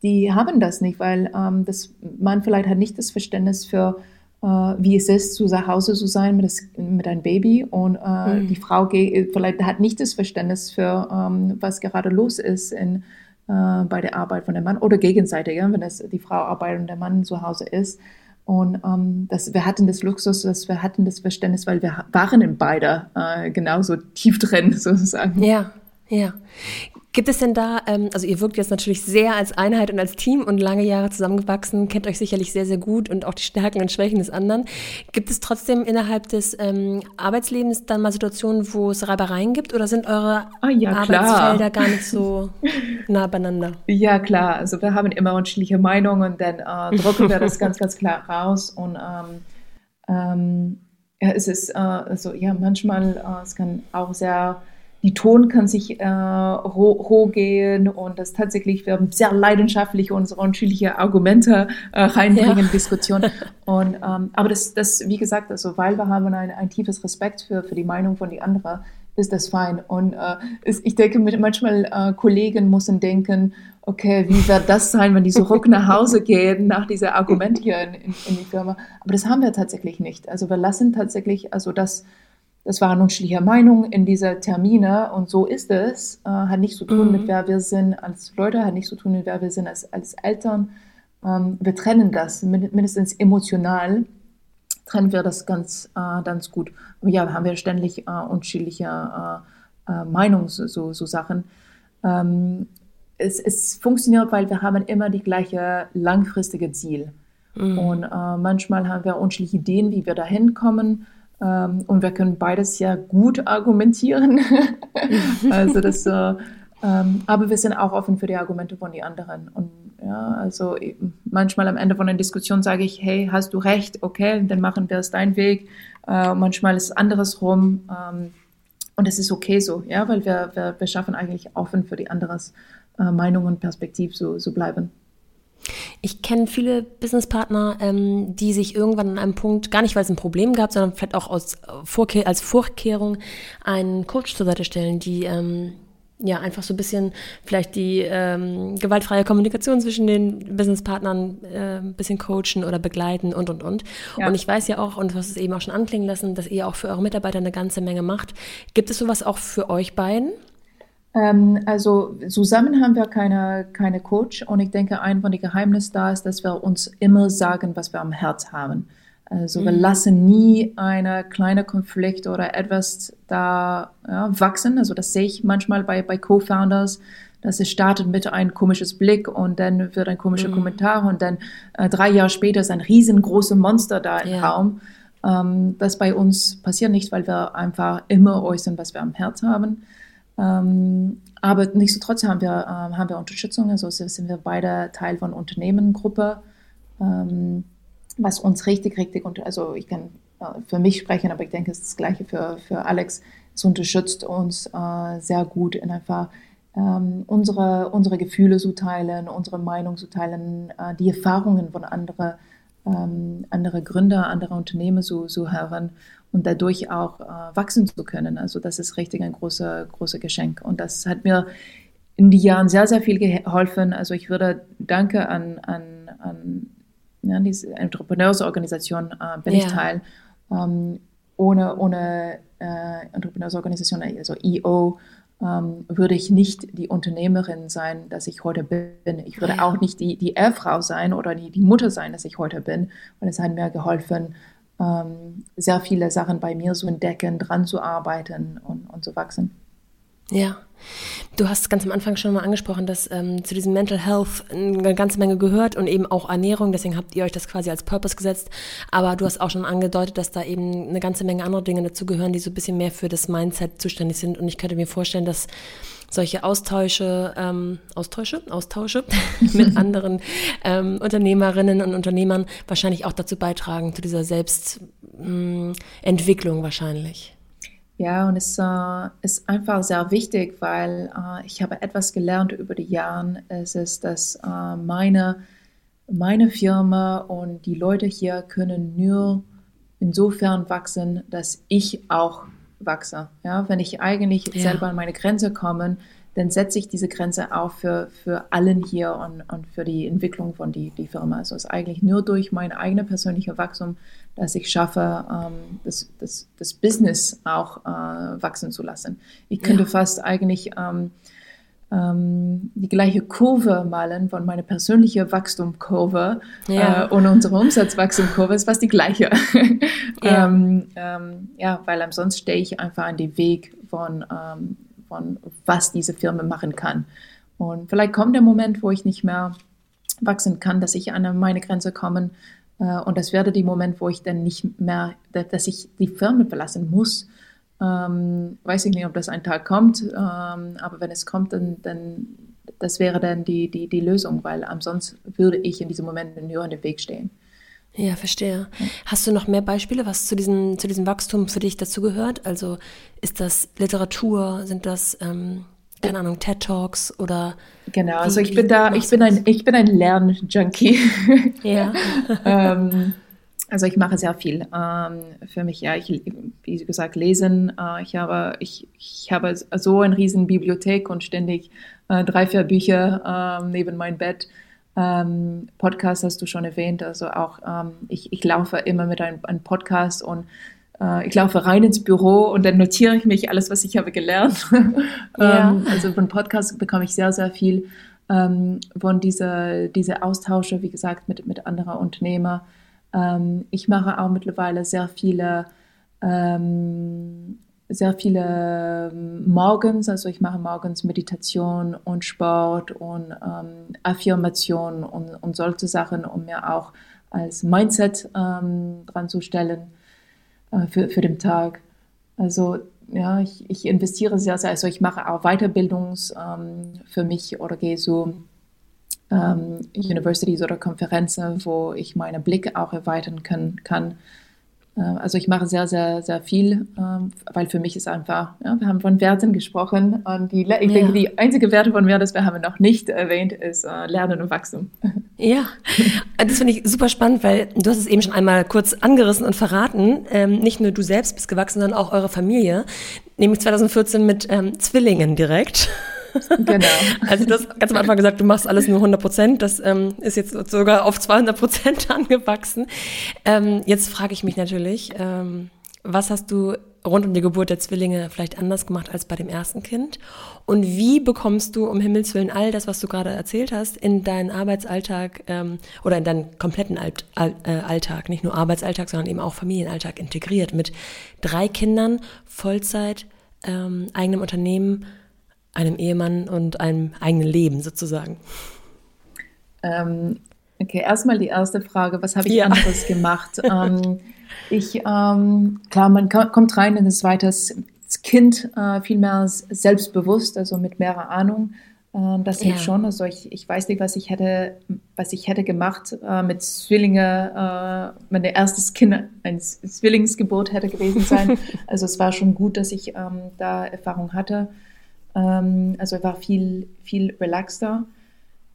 die haben das nicht, weil ähm, das, man vielleicht hat nicht das Verständnis für, äh, wie es ist, zu Hause zu sein mit, das, mit einem Baby und äh, mhm. die Frau vielleicht hat nicht das Verständnis für, ähm, was gerade los ist in äh, bei der Arbeit von dem Mann oder gegenseitig, ja, wenn das die Frau arbeitet und der Mann zu Hause ist. Und ähm, das, wir hatten das Luxus, dass wir hatten das Verständnis, weil wir waren in beider äh, genauso tief drin (laughs) sozusagen. Ja, ja. Gibt es denn da, ähm, also ihr wirkt jetzt natürlich sehr als Einheit und als Team und lange Jahre zusammengewachsen, kennt euch sicherlich sehr, sehr gut und auch die Stärken und Schwächen des anderen. Gibt es trotzdem innerhalb des ähm, Arbeitslebens dann mal Situationen, wo es Reibereien gibt oder sind eure ah, ja, Arbeitsfelder gar nicht so (laughs) nah beieinander? Ja, klar. Also wir haben immer unterschiedliche Meinungen, dann äh, drucken wir das ganz, ganz klar raus und ähm, ähm, ja, es ist äh, also ja manchmal äh, es kann auch sehr die Ton kann sich äh, roh, gehen und das tatsächlich wir haben sehr leidenschaftlich unsere unterschiedliche Argumente äh, reinbringen ja. (laughs) Diskussion und ähm, aber das das wie gesagt also weil wir haben ein, ein tiefes Respekt für für die Meinung von die anderen ist das fein und äh, ist, ich denke manchmal äh, Kollegen müssen denken okay, wie wird das sein, wenn die zurück nach Hause (laughs) gehen, nach dieser Argument hier in, in, in, die Firma. Aber das haben wir tatsächlich nicht. Also wir lassen tatsächlich, also das, das waren unterschiedliche Meinungen in diese Termine und so ist es. Äh, hat nichts zu tun mhm. mit wer wir sind als Leute, hat nichts zu tun mit wer wir sind als, als Eltern. Ähm, wir trennen das, mindestens emotional trennen wir das ganz, äh, ganz gut. Aber ja, haben wir ständig äh, unterschiedliche äh, äh, Meinungen, so, so, so Sachen. Ähm, es, es funktioniert, weil wir haben immer die gleiche langfristige Ziel. Mhm. Und äh, manchmal haben wir unterschiedliche Ideen, wie wir dahin kommen. Ähm, und wir können beides ja gut argumentieren. (laughs) also das, äh, ähm, aber wir sind auch offen für die Argumente von den anderen. Und ja, also manchmal am Ende von einer Diskussion sage ich, hey, hast du recht, okay, dann machen wir es deinen Weg. Äh, manchmal ist es anderes rum. Ähm, und es ist okay so, ja, weil wir, wir, wir schaffen eigentlich offen für die anderes äh, Meinung und Perspektiv so, so bleiben. Ich kenne viele Businesspartner, ähm, die sich irgendwann an einem Punkt, gar nicht weil es ein Problem gab, sondern vielleicht auch aus Vorkehr, als Vorkehrung einen Coach zur Seite stellen, die ähm, ja einfach so ein bisschen vielleicht die ähm, gewaltfreie Kommunikation zwischen den Businesspartnern äh, ein bisschen coachen oder begleiten und und und. Ja. Und ich weiß ja auch, und du hast es eben auch schon anklingen lassen, dass ihr auch für eure Mitarbeiter eine ganze Menge macht. Gibt es sowas auch für euch beiden? Ähm, also zusammen haben wir keine, keine Coach und ich denke, ein von den Geheimnissen da ist, dass wir uns immer sagen, was wir am Herz haben. Also mhm. wir lassen nie eine kleine Konflikt oder etwas da ja, wachsen. Also das sehe ich manchmal bei, bei Co-Founders, dass es startet mit ein komisches Blick und dann wird ein komischer mhm. Kommentar und dann äh, drei Jahre später ist ein riesengroßes Monster da im ja. Raum. Ähm, das bei uns passiert nicht, weil wir einfach immer äußern, was wir am Herz haben. Ähm, aber nichtsdestotrotz haben wir, äh, haben wir Unterstützung, also sind wir beide Teil von Unternehmengruppe, ähm, was uns richtig, richtig, unter, also ich kann äh, für mich sprechen, aber ich denke, es ist das Gleiche für, für Alex. Es unterstützt uns äh, sehr gut in einfach ähm, unsere, unsere Gefühle zu teilen, unsere Meinung zu teilen, äh, die Erfahrungen von anderen ähm, andere Gründer, andere Unternehmen zu, zu hören und dadurch auch äh, wachsen zu können. Also das ist richtig ein großer, großer Geschenk. Und das hat mir in den Jahren sehr, sehr viel geholfen. Also ich würde Danke an, an, an ja, diese Entrepreneursorganisation äh, bin ja. ich Teil. Ähm, ohne ohne äh, Entrepreneursorganisation, also EO, ähm, würde ich nicht die Unternehmerin sein, dass ich heute bin. Ich würde ja. auch nicht die, die Ehefrau sein oder die, die Mutter sein, dass ich heute bin. Und es hat mir geholfen, ähm, sehr viele Sachen bei mir zu entdecken, dran zu arbeiten und, und zu wachsen. Ja, du hast ganz am Anfang schon mal angesprochen, dass ähm, zu diesem Mental Health eine ganze Menge gehört und eben auch Ernährung. Deswegen habt ihr euch das quasi als Purpose gesetzt. Aber du hast auch schon angedeutet, dass da eben eine ganze Menge andere Dinge dazu gehören, die so ein bisschen mehr für das Mindset zuständig sind. Und ich könnte mir vorstellen, dass solche Austausche, ähm, Austausche, Austausche (laughs) mit anderen ähm, Unternehmerinnen und Unternehmern wahrscheinlich auch dazu beitragen, zu dieser Selbstentwicklung hm, wahrscheinlich. Ja, und es äh, ist einfach sehr wichtig, weil äh, ich habe etwas gelernt über die Jahre. Es ist, dass äh, meine, meine Firma und die Leute hier können nur insofern wachsen, dass ich auch wachse. Ja, wenn ich eigentlich ja. selber an meine Grenze komme, dann setze ich diese Grenze auch für, für allen hier und, und für die Entwicklung von die, die Firma. Also es ist eigentlich nur durch mein eigenes persönliches Wachstum, dass ich schaffe, ähm, das, das, das Business auch äh, wachsen zu lassen. Ich könnte ja. fast eigentlich ähm, ähm, die gleiche Kurve malen von meiner persönlichen Wachstumkurve ja. äh, und unsere Umsatzwachstumkurve ist fast die gleiche. (laughs) ja. Ähm, ähm, ja, weil ansonsten stehe ich einfach an dem Weg von ähm, von was diese Firma machen kann. Und vielleicht kommt der Moment, wo ich nicht mehr wachsen kann, dass ich an meine Grenze komme. Äh, und das werde der Moment, wo ich dann nicht mehr, dass ich die Firma verlassen muss. Ähm, weiß ich nicht, ob das ein Tag kommt, ähm, aber wenn es kommt, dann, dann das wäre dann die, die, die Lösung, weil ansonsten würde ich in diesem Moment nur in den Weg stehen. Ja, verstehe. Hast du noch mehr Beispiele, was zu diesem, zu diesem Wachstum für dich dazugehört? Also ist das Literatur, sind das, ähm, keine Ahnung, TED Talks oder? Genau, also ich bin da, ich bin ein, ich bin ein Lernjunkie. Ja. (laughs) ähm, also ich mache sehr viel ähm, für mich. Ja, ich, wie gesagt, lesen. Äh, ich habe, ich, ich habe so eine riesen Bibliothek und ständig äh, drei, vier Bücher äh, neben meinem Bett. Ähm, Podcast hast du schon erwähnt, also auch ähm, ich, ich laufe immer mit einem, einem Podcast und äh, ich laufe rein ins Büro und dann notiere ich mich alles, was ich habe gelernt. (laughs) Ja. ähm, also von Podcast bekomme ich sehr, sehr viel ähm, von dieser diese Austausche, wie gesagt, mit, mit anderen Unternehmern. Ähm, ich mache auch mittlerweile sehr viele ähm, sehr viele ähm, morgens, also ich mache morgens Meditation und Sport und ähm, Affirmation und, und solche Sachen, um mir auch als Mindset ähm, dran zu stellen äh, für, für den Tag. Also ja, ich, ich investiere sehr, sehr, also ich mache auch Weiterbildungs ähm, für mich oder gehe so ähm, Universities oder Konferenzen, wo ich meine Blicke auch erweitern können, kann äh, also ich mache sehr, sehr, sehr viel, ähm, weil für mich ist einfach, ja, wir haben von Werten gesprochen und die, ich ja. denke, die einzige Werte von mir, das wir haben noch nicht erwähnt, ist äh, Lernen und Wachstum. (laughs) Ja, das finde ich super spannend, weil du hast es eben schon einmal kurz angerissen und verraten. Ähm, nicht nur du selbst bist gewachsen, sondern auch eure Familie, nämlich 2014 mit ähm, Zwillingen direkt. Genau. (laughs) Also du hast ganz am Anfang gesagt, du machst alles nur 100 Prozent. Das ähm, ist jetzt sogar auf 200 Prozent (laughs) angewachsen. Ähm, jetzt frage ich mich natürlich, ähm, was hast du rund um die Geburt der Zwillinge vielleicht anders gemacht als bei dem ersten Kind? Und wie bekommst du um Himmels Willen all das, was du gerade erzählt hast, in deinen Arbeitsalltag ähm, oder in deinen kompletten Alt, All, äh, Alltag, nicht nur Arbeitsalltag, sondern eben auch Familienalltag integriert mit drei Kindern, Vollzeit, ähm, eigenem Unternehmen einem Ehemann und einem eigenen Leben sozusagen? Ähm, okay, erstmal die erste Frage, was habe ich ja. anderes (laughs) gemacht? ähm, ich, ähm, klar, man kommt rein in ein zweites Kind, äh, viel mehr selbstbewusst, also mit mehr Ahnung. Äh, das hilft ja. schon. Also ich, ich weiß nicht, was ich hätte, was ich hätte gemacht äh, mit Zwillinge. Äh, mein erstes Kind ein Zwillingsgeburt hätte gewesen sein. (laughs) also es war schon gut, dass ich ähm, da Erfahrung hatte. Ähm, also war viel, viel relaxter.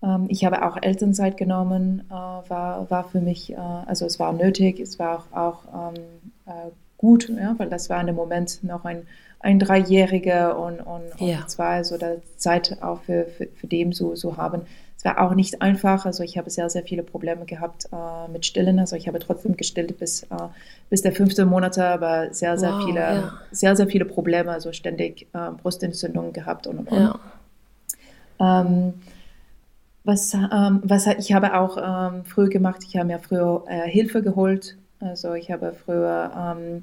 Ähm, ich habe auch Elternzeit genommen, äh, war, war für mich, äh, also es war nötig, es war auch, auch ähm, äh, gut, ja, weil das war in dem Moment noch ein, ein Dreijähriger und, und, ja. und zwei, so der Zeit auch für, für, für dem so, so haben. Es war auch nicht einfach, also ich habe sehr, sehr viele Probleme gehabt äh, mit Stillen, also ich habe trotzdem gestillt bis, äh, bis der fünfte Monat, aber sehr, sehr wow, viele, ja. sehr, sehr viele Probleme, also ständig äh, Brustentzündungen gehabt und und und. Ja. Ähm, was, ähm, was ich habe auch ähm, früher gemacht, ich habe mir früher äh, Hilfe geholt, also ich habe früher ähm,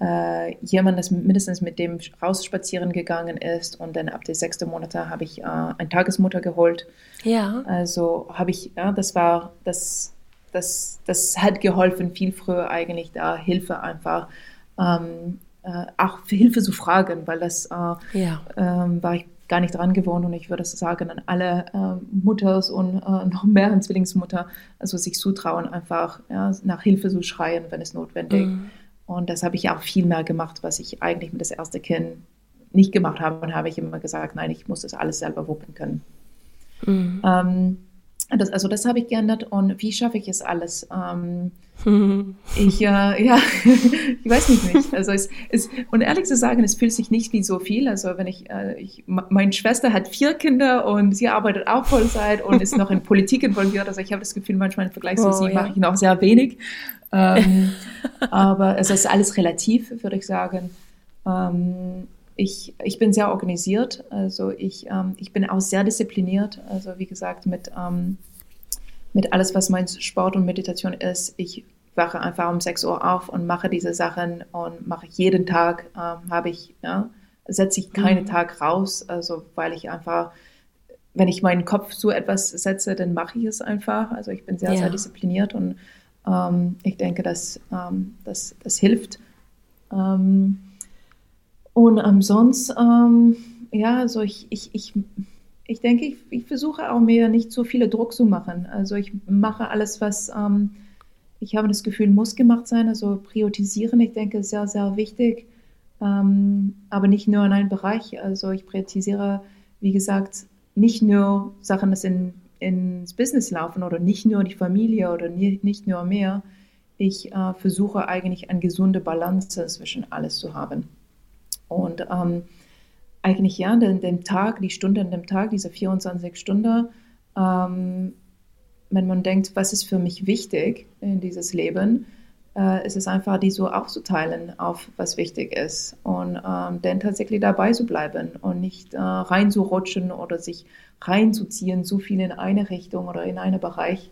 äh, jemand, das mindestens mit dem rausspazieren gegangen ist. Und dann ab der sechsten Monate habe ich äh, eine Tagesmutter geholt. Ja. Also habe ich, ja, das war, das, das, das hat geholfen, viel früher eigentlich da Hilfe einfach, ähm, äh, auch für Hilfe zu fragen, weil das äh, ja. ähm, war ich gar nicht dran gewohnt und ich würde sagen an alle äh, Mutters und äh, noch mehr an Zwillingsmutter, also sich zutrauen, einfach ja, nach Hilfe zu schreien, wenn es notwendig ist. Mhm. Und das habe ich auch viel mehr gemacht, was ich eigentlich mit das erste Kind nicht gemacht habe. Und habe ich immer gesagt, nein, ich muss das alles selber wuppen können. Mhm. Ähm, das, also das habe ich geändert. Und wie schaffe ich es alles? Ähm, (laughs) ich, äh, ja, (laughs) ich weiß nicht, nicht. Also es, es, und ehrlich zu sagen, es fühlt sich nicht wie so viel. Also wenn ich, äh, ich, meine Schwester hat vier Kinder und sie arbeitet auch Vollzeit und ist noch in (laughs) Politik involviert. Also ich habe das Gefühl, manchmal im Vergleich zu oh, sie ja. mache ich noch sehr wenig. Ähm, (laughs) aber es ist alles relativ, würde ich sagen. Ähm, ich, ich bin sehr organisiert, also ich, ähm, ich bin auch sehr diszipliniert. Also wie gesagt, mit, ähm, mit alles, was mein Sport und Meditation ist. Ich wache einfach um 6 Uhr auf und mache diese Sachen und mache jeden Tag, ähm, habe ich, ja, setze ich keinen mhm. Tag raus, also weil ich einfach wenn ich meinen Kopf zu etwas setze, dann mache ich es einfach. Also ich bin sehr, ja. sehr diszipliniert und ich denke, dass, ähm, das, das hilft. Ähm, und ansonsten, ähm, ja, also ich, ich, ich, ich denke, ich, ich versuche auch mir nicht so viele Druck zu machen. Also ich mache alles, was, ähm, ich habe das Gefühl, muss gemacht sein. Also priorisieren, ich denke, ist sehr, sehr wichtig. Ähm, aber nicht nur in einem Bereich. Also ich priorisiere, wie gesagt, nicht nur Sachen, das in, ins Business laufen oder nicht nur die Familie oder nicht nur mehr. Ich äh, versuche eigentlich eine gesunde Balance zwischen alles zu haben. Und ähm, eigentlich ja, den, den Tag, die Stunde in dem Tag, diese 24 Stunden, ähm, wenn man denkt, was ist für mich wichtig in dieses Leben, äh, ist es einfach, die so aufzuteilen auf was wichtig ist und ähm, dann tatsächlich dabei zu bleiben und nicht äh, reinzurutschen oder sich reinzuziehen, zu viel in eine Richtung oder in einen Bereich,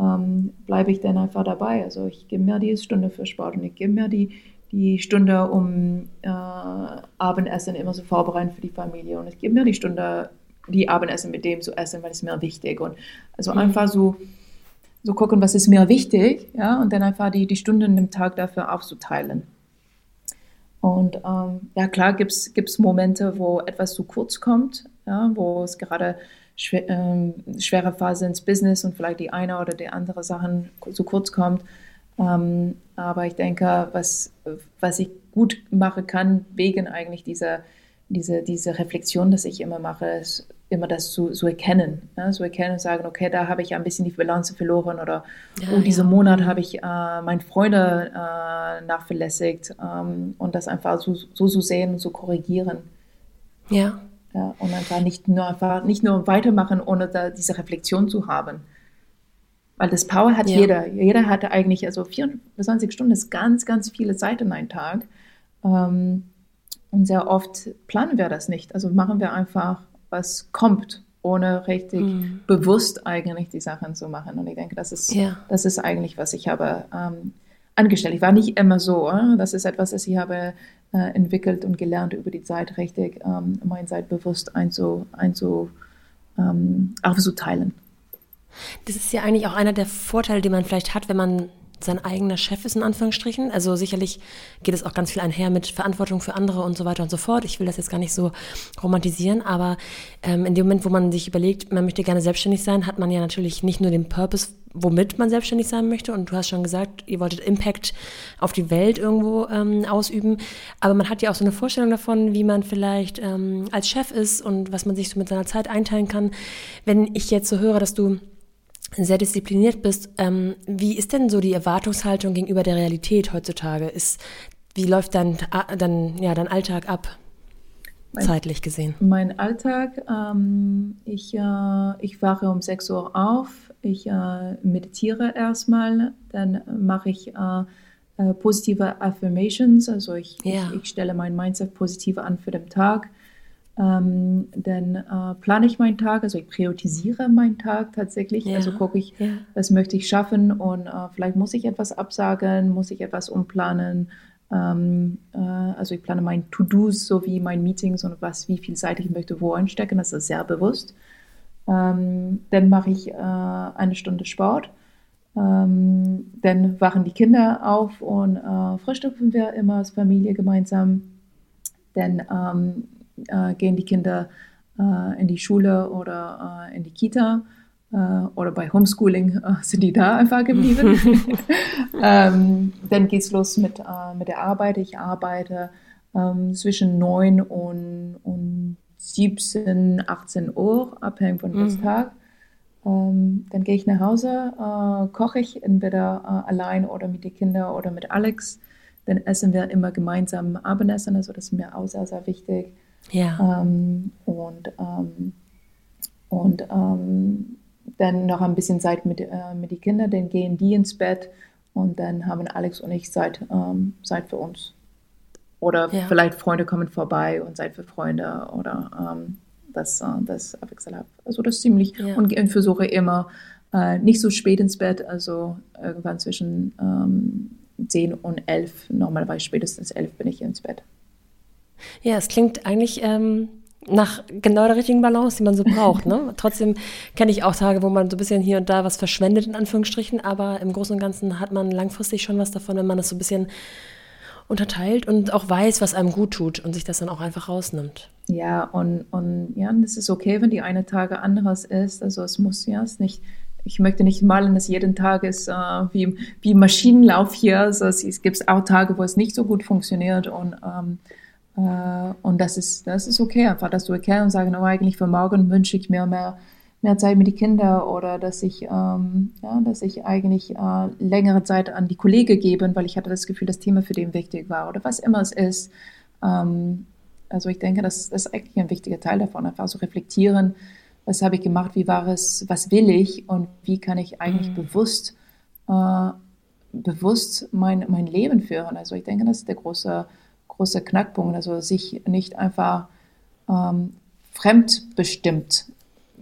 ähm, bleibe ich dann einfach dabei. Also ich gebe mir die Stunde für Sport und ich gebe mir die, die Stunde, um äh, Abendessen immer so vorbereiten für die Familie und ich gebe mir die Stunde die Abendessen mit dem zu essen, weil es mir wichtig und also mhm. einfach so so gucken, was ist mir wichtig, ja, und dann einfach die, die Stunden im Tag dafür aufzuteilen. Und ähm, ja, klar gibt es Momente, wo etwas zu kurz kommt, ja, wo es gerade schwer, ähm, schwere Phase ins Business und vielleicht die eine oder die andere Sachen zu kurz kommt. Ähm, aber ich denke, was, was ich gut machen kann, wegen eigentlich dieser, diese, diese Reflexion, dass ich immer mache, ist immer das zu, zu erkennen. Ja, zu erkennen und sagen, okay, da habe ich ein bisschen die Balance verloren oder ja, oh, diesen ja. Monat habe ich äh, meine Freunde äh, nachverlässigt ähm, und das einfach so, so zu sehen und zu korrigieren. Ja. ja. Und einfach nicht nur einfach nicht nur weitermachen, ohne da diese Reflexion zu haben. Weil das Power hat jeder. Jeder hatte eigentlich, also 24 Stunden ist ganz, ganz viele Zeit in einem Tag. Ähm, und sehr oft planen wir das nicht. Also machen wir einfach was kommt, ohne richtig mhm. bewusst eigentlich die Sachen zu machen. Und ich denke, das ist, ja. das ist eigentlich, was ich habe ähm, angestellt. Ich war nicht immer so. Äh? Das ist etwas, das ich habe äh, entwickelt und gelernt über die Zeit, richtig ähm, meine Zeit bewusst einzu, einzu, ähm, aufzuteilen. Das ist ja eigentlich auch einer der Vorteile, die man vielleicht hat, wenn man sein eigener Chef ist, in Anführungsstrichen. Also sicherlich geht es auch ganz viel einher mit Verantwortung für andere und so weiter und so fort. Ich will das jetzt gar nicht so romantisieren, aber ähm, in dem Moment, wo man sich überlegt, man möchte gerne selbstständig sein, hat man ja natürlich nicht nur den Purpose, womit man selbstständig sein möchte. Und du hast schon gesagt, ihr wolltet Impact auf die Welt irgendwo ähm, ausüben. Aber man hat ja auch so eine Vorstellung davon, wie man vielleicht ähm, als Chef ist und was man sich so mit seiner Zeit einteilen kann. Wenn ich jetzt so höre, dass du sehr diszipliniert bist. Ähm, wie ist denn so die Erwartungshaltung gegenüber der Realität heutzutage? Ist, wie läuft dein, dein, ja, dein Alltag ab, mein, zeitlich gesehen? Mein Alltag, ähm, ich, äh, ich wache um 6 Uhr auf, ich äh, meditiere erstmal, dann mache ich äh, äh positive Affirmations, also ich, ja. ich, ich, stelle mein Mindset positiv an für den Tag. Ähm, dann äh, plane ich meinen Tag, also ich priorisiere meinen Tag tatsächlich. Ja, also gucke ich, ja. was möchte ich schaffen und äh, vielleicht muss ich etwas absagen, muss ich etwas umplanen. Ähm, äh, also ich plane meine To-Dos sowie mein Meetings und was, wie viel Zeit ich möchte wo einstecken, das ist sehr bewusst. Ähm, dann mache ich äh, eine Stunde Sport. Ähm, dann wachen die Kinder auf und äh, frühstücken wir immer als Familie gemeinsam. Dann ähm, äh, gehen die Kinder äh, in die Schule oder äh, in die Kita äh, oder bei Homeschooling äh, sind die da (laughs) einfach geblieben. (laughs) ähm, dann geht es los mit, mit der Arbeit. Ich arbeite ähm, zwischen 9 und, und 17, 18 Uhr, abhängig von dem mhm. Tag. Ähm, dann gehe ich nach Hause, äh, koche ich entweder äh, allein oder mit den Kindern oder mit Alex. Dann essen wir immer gemeinsam Abendessen, also das ist mir auch sehr, sehr wichtig. Ja. Ähm, und ähm, und ähm, dann noch ein bisschen Zeit mit, äh, mit den Kindern, dann gehen die ins Bett und dann haben Alex und ich Zeit, ähm, Zeit für uns. Oder ja. vielleicht Freunde kommen vorbei und Zeit für Freunde oder ähm, das, äh, das abwechselhaft. Also das ist ziemlich, ja. und ich versuche immer äh, nicht so spät ins Bett, also irgendwann zwischen ähm, 10 und 11, normalerweise spätestens 11 bin ich ins Bett. Ja, es klingt eigentlich ähm, nach genau der richtigen Balance, die man so braucht. Ne? (laughs) Trotzdem kenne ich auch Tage, wo man so ein bisschen hier und da was verschwendet, in Anführungsstrichen, aber im Großen und Ganzen hat man langfristig schon was davon, wenn man das so ein bisschen unterteilt und auch weiß, was einem gut tut und sich das dann auch einfach rausnimmt. Ja, und, und ja, das ist okay, wenn die eine Tage anderes ist. Also es muss ja es nicht ich möchte nicht malen, dass jeden Tag ist äh, wie, wie Maschinenlauf hier. Also es, es gibt auch Tage, wo es nicht so gut funktioniert und ähm, äh, und das ist das ist okay, einfach das zu erkennen und sagen, oh, eigentlich für morgen wünsche ich mir mehr mehr Zeit mit den Kindern oder dass ich ähm, ja, dass ich eigentlich äh, längere Zeit an die Kollegen gebe, weil ich hatte das Gefühl, das Thema für den wichtig war oder was immer es ist. Ähm, also ich denke, das, das ist eigentlich ein wichtiger Teil davon, einfach so reflektieren was habe ich gemacht, wie war es, was will ich und wie kann ich eigentlich mhm. bewusst, äh, bewusst mein, mein Leben führen. Also ich denke, das ist der große, große Knackpunkt, also sich nicht einfach ähm, fremdbestimmt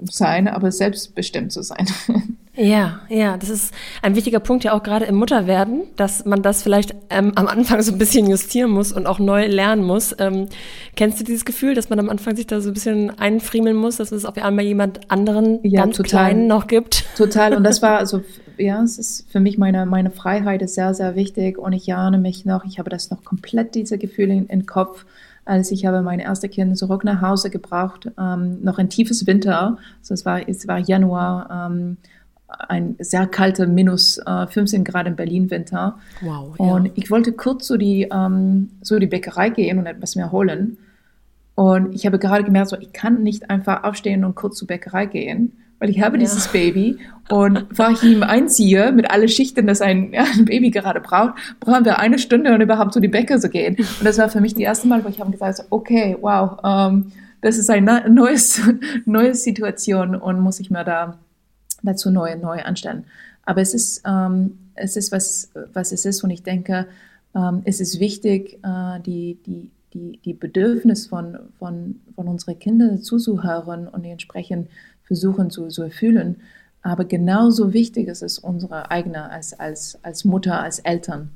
sein, aber selbstbestimmt zu sein. (laughs) Ja, ja, das ist ein wichtiger Punkt ja auch gerade im Mutterwerden, dass man das vielleicht ähm, am Anfang so ein bisschen justieren muss und auch neu lernen muss. Ähm, kennst du dieses Gefühl, dass man am Anfang sich da so ein bisschen einfriemeln muss, dass es auf einmal jemand anderen ja, ganz total. kleinen noch gibt? Total. Und das (laughs) war also ja, es ist für mich meine meine Freiheit ist sehr sehr wichtig und ich jahne mich noch. Ich habe das noch komplett diese Gefühle in, in Kopf als ich habe meine erste Kind zurück nach Hause gebracht, ähm, noch ein tiefes Winter, also es war, es war Januar, ähm, ein sehr kalter minus äh, 15 Grad in Berlin Winter. Wow. Ja. Und ich wollte kurz so die, ähm, so die Bäckerei gehen und etwas mehr holen. Und ich habe gerade gemerkt, so, ich kann nicht einfach aufstehen und kurz zur Bäckerei gehen, weil ich habe ja. dieses Baby und war ich ihm einziehe mit allen Schichten, das ein, (laughs) ja, ein Baby gerade braucht, brauchen wir eine Stunde, um überhaupt zu die Bäcker zu gehen. Und das war für mich die erste Mal, wo ich habe gesagt, okay, wow, ähm, das ist eine (laughs) neues, neue Situation und muss ich mir da dazu neu, neu anstellen. Aber es ist, ähm, es ist was, was es ist und ich denke, ähm, es ist wichtig, äh, die, die, die, die Bedürfnisse von, von, von unseren Kindern zuzuhören und entsprechend versuchen zu, zu erfüllen. Aber genauso wichtig ist es unsere eigene als, als, als Mutter, als Eltern.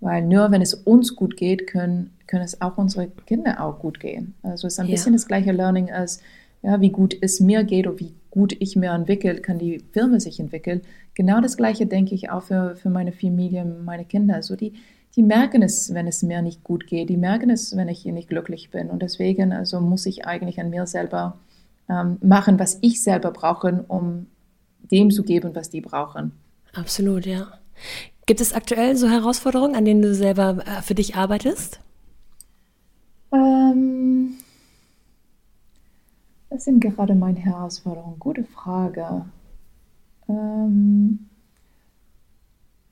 Weil nur wenn es uns gut geht, können, können es auch unsere Kinder auch gut gehen. Also es ist ein ja. bisschen das gleiche Learning als, ja, wie gut es mir geht oder wie gut ich mir entwickle, kann die Firma sich entwickeln. Genau das Gleiche denke ich auch für, für meine Familie, meine Kinder. Also die, die merken es, wenn es mir nicht gut geht. Die merken es, wenn ich hier nicht glücklich bin. Und deswegen also muss ich eigentlich an mir selber ähm, machen, was ich selber brauche, um dem zu geben, was die brauchen. Absolut, ja. Gibt es aktuell so Herausforderungen, an denen du selber äh, für dich arbeitest? Ähm, das sind gerade meine Herausforderungen. Gute Frage. Ähm,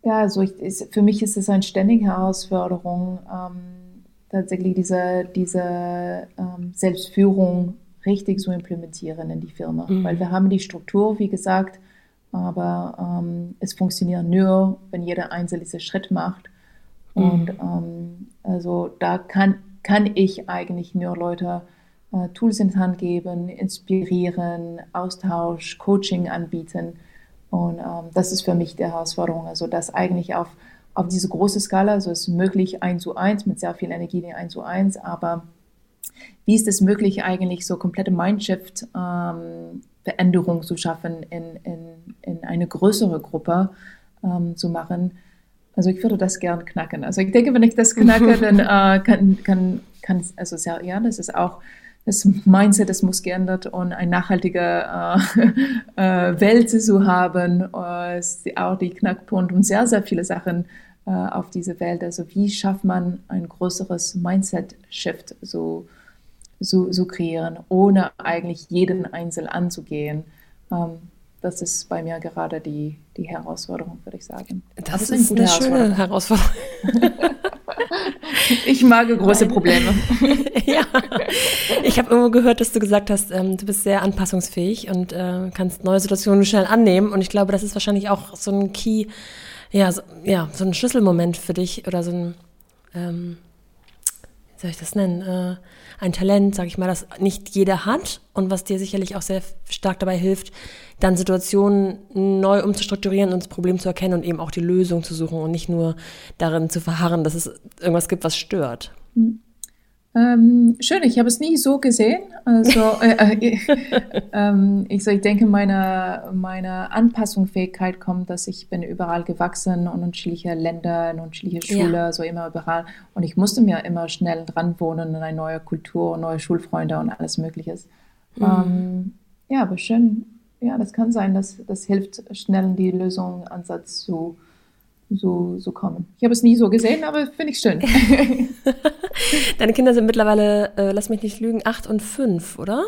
ja, also ich, ist, für mich ist es eine ständige Herausforderung, ähm, tatsächlich diese, diese ähm, Selbstführung richtig zu implementieren in die Firma. Mhm. Weil wir haben die Struktur, wie gesagt, aber ähm, es funktioniert nur, wenn jeder Einzelne diesen Schritt macht. Und mhm. ähm, also da kann, kann ich eigentlich nur Leute äh, Tools in die Hand geben, inspirieren, Austausch, Coaching anbieten. Und ähm, das ist für mich die Herausforderung. Also das eigentlich auf, auf diese große Skala, also es ist möglich eins zu eins mit sehr viel Energie in eins zu eins, aber wie ist es möglich eigentlich so komplette Mindshift ähm, zu schaffen in, in, in eine größere Gruppe ähm, zu machen? Also ich würde das gern knacken. Also ich denke, wenn ich das knacke, (laughs) dann äh, kann, kann, kann also sehr, ja, das ist auch das Mindset, das muss geändert und eine nachhaltige äh, (laughs) äh, Welt zu haben, äh, ist auch die Knackpunkt und sehr, sehr viele Sachen äh, auf diese Welt. Also wie schafft man ein größeres Mindset-Shift so, so, so kreieren, ohne eigentlich jeden Einzel anzugehen. Ähm, das ist bei mir gerade die, die Herausforderung, würde ich sagen. Das, das ist, eine, eine schöne Herausforderung. (laughs) ich mag große Probleme. (laughs) ja. Ich habe irgendwo gehört, dass du gesagt hast, ähm, du bist sehr anpassungsfähig und äh, kannst neue Situationen schnell annehmen. Und ich glaube, das ist wahrscheinlich auch so ein Key, ja, so, ja, so ein Schlüsselmoment für dich oder so ein, ähm, wie soll ich das nennen? Äh, ein Talent, sage ich mal, das nicht jeder hat und was dir sicherlich auch sehr stark dabei hilft, dann Situationen neu umzustrukturieren und das Problem zu erkennen und eben auch die Lösung zu suchen und nicht nur darin zu verharren, dass es irgendwas gibt, was stört. Mhm. Ähm, schön, ich habe es nie so gesehen. Also (laughs) äh, äh, ähm, ich, so, ich denke, meine, meine Anpassungsfähigkeit kommt, dass ich bin überall gewachsen und unterschiedliche Länder, in unterschiedliche Schule, ja. so immer überall. Und ich musste mir immer schnell dran wohnen in eine neue Kultur, neue Schulfreunde und alles Mögliche. Mhm. Ähm, ja, aber schön, ja, das kann sein, dass das hilft, schnell in die Lösung, Ansatz zu, so, so kommen. Ich habe es nie so gesehen, aber finde ich schön. (laughs) Deine Kinder sind mittlerweile, äh, lass mich nicht lügen, acht und fünf, oder?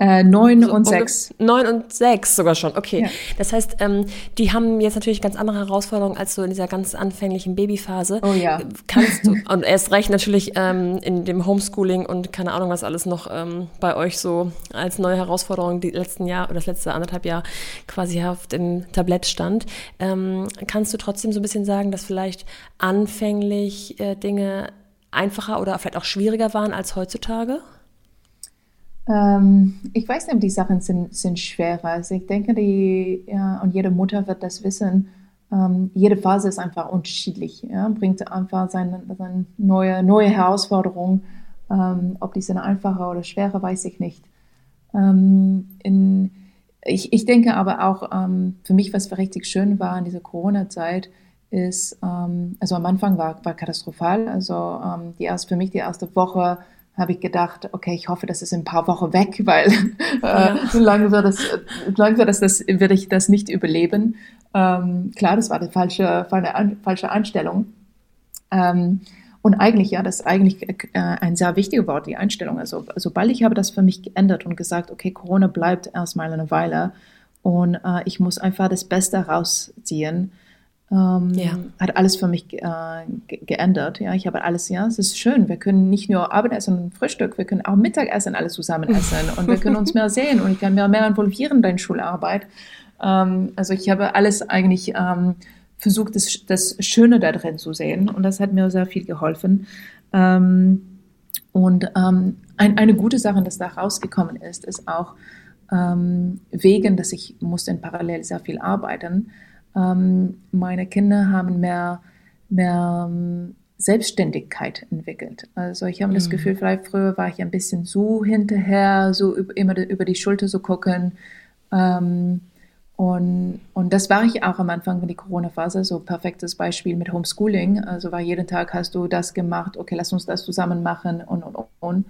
Äh, neun so, und sechs. Neun und sechs sogar schon, okay. Ja. Das heißt, ähm, die haben jetzt natürlich ganz andere Herausforderungen als so in dieser ganz anfänglichen Babyphase. Oh ja. Kannst du, (laughs) und erst recht natürlich ähm, in dem Homeschooling und keine Ahnung, was alles noch ähm, bei euch so als neue Herausforderung die letzten Jahr oder das letzte anderthalb Jahr quasi auf dem Tablett stand. Ähm, kannst du trotzdem so ein bisschen sagen, dass vielleicht anfänglich äh, Dinge einfacher oder vielleicht auch schwieriger waren als heutzutage? Ähm, ich weiß nicht, die Sachen sind, sind schwerer. Also ich denke, die, ja, und jede Mutter wird das wissen, ähm, jede Phase ist einfach unterschiedlich, ja, bringt einfach seine, seine neue, neue Herausforderung. Ähm, ob die sind einfacher oder schwerer, weiß ich nicht. Ähm, in, ich, ich denke aber auch, ähm, für mich, was richtig schön war in dieser Corona-Zeit, ist, ähm, also am Anfang war, war katastrophal. Also die erst, für mich die erste Woche habe ich gedacht, okay, ich hoffe, das ist in ein paar Wochen weg, (laughs) weil äh, so lange wird es, lange wird es das, werde ich das nicht überleben. Ähm, klar, das war die falsche, falsche Einstellung. Ähm, und eigentlich, ja, das ist eigentlich äh, ein sehr wichtiges Wort, die Einstellung. Also, sobald ich habe das für mich geändert und gesagt, okay, Corona bleibt erstmal eine Weile und äh, ich muss einfach das Beste rausziehen, ähm, ja. Hat alles für mich äh, geändert. Ja, ich habe alles, ja, es ist schön. Wir können nicht nur Abendessen und Frühstück, wir können auch Mittagessen alles zusammen essen und wir können uns mehr sehen und ich kann mehr, mehr involvieren in deine Schularbeit. Ähm, also ich habe alles eigentlich ähm, versucht, das, das Schöne da drin zu sehen und das hat mir sehr viel geholfen. Ähm, und ähm, ein, eine gute Sache, das da rausgekommen ist, ist auch ähm, wegen, dass ich musste in parallel sehr viel arbeiten, ähm, meine Kinder haben mehr, mehr ähm, Selbstständigkeit entwickelt. Also ich habe mhm. das Gefühl, vielleicht früher war ich ein bisschen so hinterher, so immer über die Schulter zu gucken. Ähm, und, und das war ich auch am Anfang von der Corona-Phase, so perfektes Beispiel mit Homeschooling. Also war jeden Tag hast du das gemacht, okay, lass uns das zusammen machen und, und, und.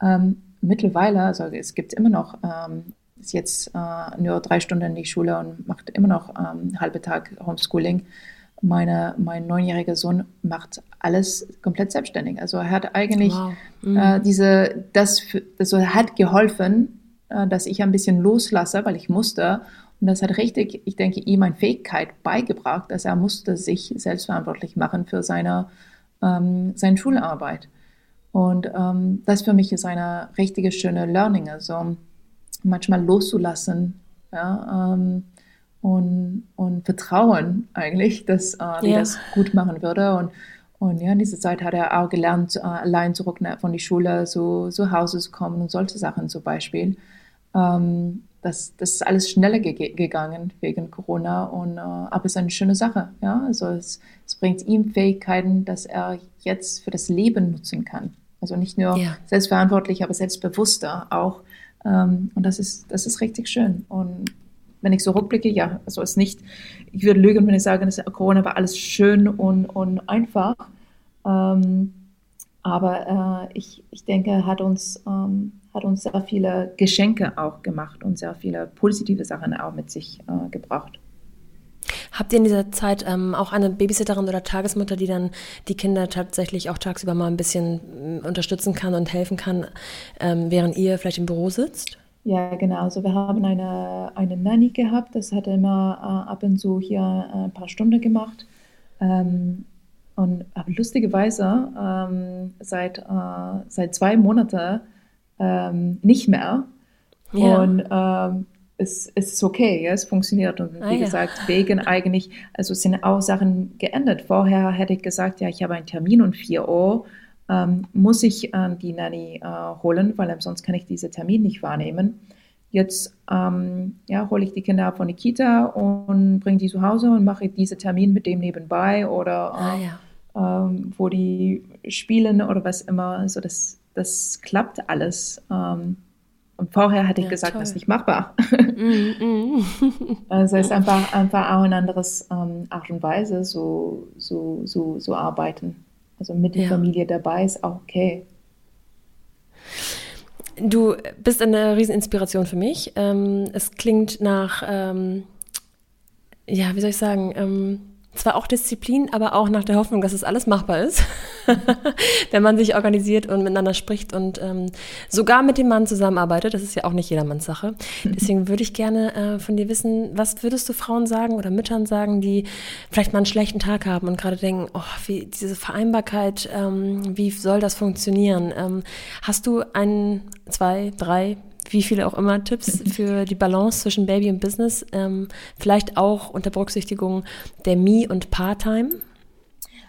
Ähm, mittlerweile, also es gibt immer noch ähm, ist jetzt äh, nur drei Stunden in die Schule und macht immer noch ähm, halbe Tag Homeschooling. Meine, mein neunjähriger Sohn macht alles komplett selbstständig. Also er hat eigentlich wow. mhm. äh, diese, das, das hat geholfen, äh, dass ich ein bisschen loslasse, weil ich musste. Und das hat richtig, ich denke, ihm eine Fähigkeit beigebracht, dass er musste sich selbstverantwortlich machen für seine, ähm, seine Schularbeit. Und ähm, das für mich ist eine richtige schöne Learning. Also manchmal loszulassen ja, ähm, und, und Vertrauen eigentlich, dass äh, die ja. das gut machen würde. Und, und ja, in dieser Zeit hat er auch gelernt, äh, allein zurück von der Schule so zu Hause zu kommen und solche Sachen zum Beispiel. Ähm, das, das ist alles schneller ge gegangen wegen Corona und äh, aber es ist eine schöne Sache. Ja? Also es, es bringt ihm Fähigkeiten, dass er jetzt für das Leben nutzen kann. Also nicht nur ja. selbstverantwortlich, aber selbstbewusster auch ähm, und das ist, das ist richtig schön. Und wenn ich so rückblicke, ja, also ist nicht, ich würde lügen, wenn ich sage, dass Corona war alles schön und, und einfach. Ähm, aber äh, ich, ich denke, hat uns, ähm, hat uns sehr viele Geschenke auch gemacht und sehr viele positive Sachen auch mit sich äh, gebracht. Habt ihr in dieser Zeit ähm, auch eine Babysitterin oder Tagesmutter, die dann die Kinder tatsächlich auch tagsüber mal ein bisschen mm, unterstützen kann und helfen kann, ähm, während ihr vielleicht im Büro sitzt? Ja, genau. Also wir haben eine, eine Nanny gehabt, das hat immer äh, ab und zu hier äh, ein paar Stunden gemacht. Ähm, und aber lustigerweise ähm, seit, äh, seit zwei Monaten ähm, nicht mehr. Ja. Und ähm, es, es ist okay, ja, es funktioniert. Und wie ah, gesagt, ja. wegen eigentlich, also es sind auch Sachen geändert. Vorher hätte ich gesagt, ja, ich habe einen Termin um 4 Uhr, ähm, muss ich äh, die Nanny äh, holen, weil sonst kann ich diesen Termin nicht wahrnehmen. Jetzt ähm, ja, hole ich die Kinder ab von der Kita und bringe die zu Hause und mache diesen Termin mit dem nebenbei oder äh, ah, ja. ähm, wo die spielen oder was immer. Also das, das klappt alles. Ähm, und vorher hätte ich ja, gesagt, toll. das ist nicht machbar. Mm, mm. (laughs) also es ist einfach, einfach auch ein anderes ähm, Art und Weise, so, so, so, so arbeiten. Also mit der ja. Familie dabei ist auch okay. Du bist eine Rieseninspiration für mich. Ähm, es klingt nach, ähm, ja, wie soll ich sagen, ähm, zwar auch Disziplin, aber auch nach der Hoffnung, dass es alles machbar ist, (laughs) wenn man sich organisiert und miteinander spricht und ähm, sogar mit dem Mann zusammenarbeitet. Das ist ja auch nicht jedermanns Sache. Deswegen würde ich gerne äh, von dir wissen, was würdest du Frauen sagen oder Müttern sagen, die vielleicht mal einen schlechten Tag haben und gerade denken, oh, wie diese Vereinbarkeit, ähm, wie soll das funktionieren? Ähm, hast du ein, zwei, drei, wie viele auch immer Tipps (laughs) für die Balance zwischen Baby und Business, ähm, vielleicht auch unter Berücksichtigung der Me- und Part-Time?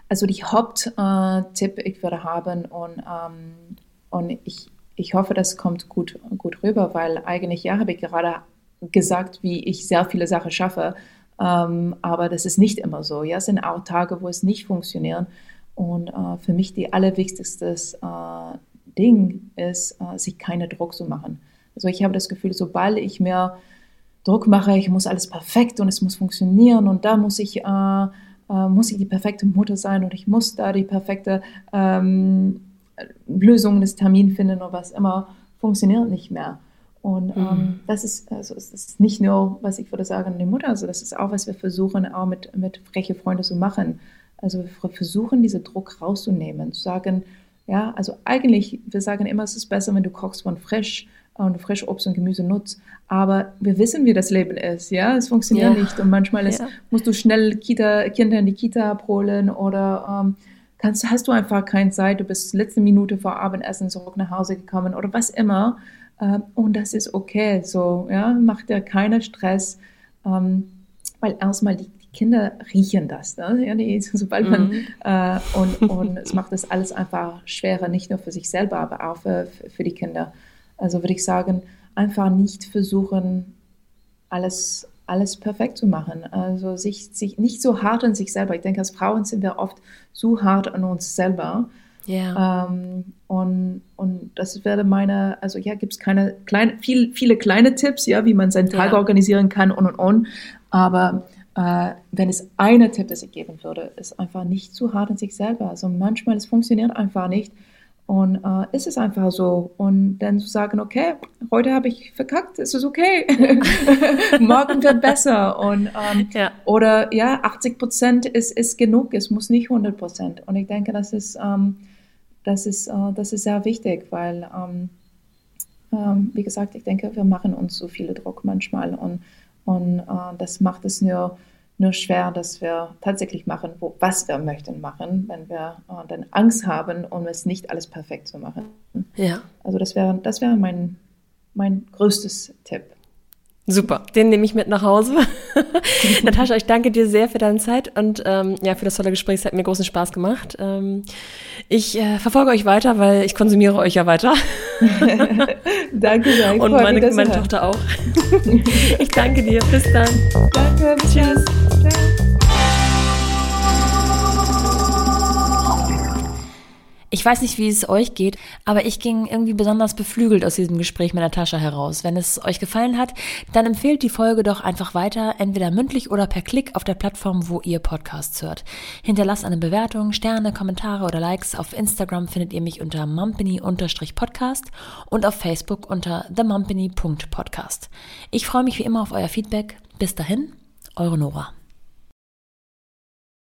Also die Haupttipp, äh, ich würde haben und, ähm, und ich, ich hoffe, das kommt gut, gut rüber, weil eigentlich, ja, habe ich gerade gesagt, wie ich sehr viele Sachen schaffe, ähm, aber das ist nicht immer so. Ja, es sind auch Tage, wo es nicht funktioniert. Und äh, für mich die allerwichtigste äh, Ding ist, äh, sich keine Druck zu machen. Also ich habe das Gefühl, sobald ich mir Druck mache, ich muss alles perfekt und es muss funktionieren und da muss ich, äh, äh, muss ich die perfekte Mutter sein und ich muss da die perfekte ähm, Lösung des Termins finden oder was immer, funktioniert nicht mehr. Und ähm, mhm. das ist, also es ist nicht nur, was ich würde sagen, die Mutter, also das ist auch, was wir versuchen, auch mit, mit freche Freunden zu machen. Also wir versuchen, diesen Druck rauszunehmen, zu sagen, ja, also eigentlich, wir sagen immer, es ist besser, wenn du kochst von frisch und frisch Obst und Gemüse nutzt. Aber wir wissen, wie das Leben ist, ja. Es funktioniert ja. nicht und manchmal ist, ja. musst du schnell Kita, Kinder in die Kita abholen oder ähm, kannst, hast du einfach keine Zeit. Du bist letzte Minute vor Abendessen zurück nach Hause gekommen oder was immer. Ähm, und das ist okay, so, ja. Mach dir keinen Stress, ähm, weil erstmal die, die Kinder riechen das, ne? ja, die, (laughs) sobald man mhm. äh, und, und es macht das alles einfach schwerer, nicht nur für sich selber, aber auch für, für die Kinder. Also würde ich sagen, einfach nicht versuchen, alles, alles perfekt zu machen. Also sich, sich nicht so hart an sich selber. Ich denke, als Frauen sind wir oft so hart an uns selber. Ja. Ähm, und, und das wäre meine, also ja, gibt es keine kleine, viel, viele kleine Tipps, ja, wie man seinen Tag ja. organisieren kann und und und. Aber äh, wenn es eine Tipp, das ich geben würde, ist einfach nicht zu hart an sich selber. Also manchmal, es funktioniert einfach nicht. Und äh, ist es einfach so. Und dann zu sagen, okay, heute habe ich verkackt, es ist okay. (laughs) Morgen wird besser. Und, ähm, ja. Oder ja, 80 Prozent ist, ist genug, es muss nicht 100 Prozent. Und ich denke, das ist, ähm, das ist, äh, das ist sehr wichtig, weil, ähm, ähm wie gesagt, ich denke, wir machen uns so viel Druck manchmal. Und, und äh, das macht es nur nur schwer, dass wir tatsächlich machen, wo, was wir möchten machen, wenn wir äh, dann Angst haben, um es nicht alles perfekt zu machen. Ja. Also das wäre das wäre mein, mein größtes Tipp. Super, den nehme ich mit nach Hause. (laughs) Natascha, ich danke dir sehr für deine Zeit und ähm, ja, für das tolle Gespräch. Es hat mir großen Spaß gemacht. Ähm, ich äh, verfolge euch weiter, weil ich konsumiere euch ja weiter. (laughs) (laughs) danke sehr. Und meine, meine Tochter auch. (laughs) ich danke dir. Bis dann. Danke. Bis Tschüss. Ich weiß nicht, wie es euch geht, aber ich ging irgendwie besonders beflügelt aus diesem Gespräch mit Natascha heraus. Wenn es euch gefallen hat, dann empfehlt die Folge doch einfach weiter, entweder mündlich oder per Klick auf der Plattform, wo ihr Podcasts hört. Hinterlasst eine Bewertung, Sterne, Kommentare oder Likes. Auf Instagram findet ihr mich unter mumpany-podcast und auf Facebook unter themumpany.podcast. Ich freue mich wie immer auf euer Feedback. Bis dahin, eure Nora.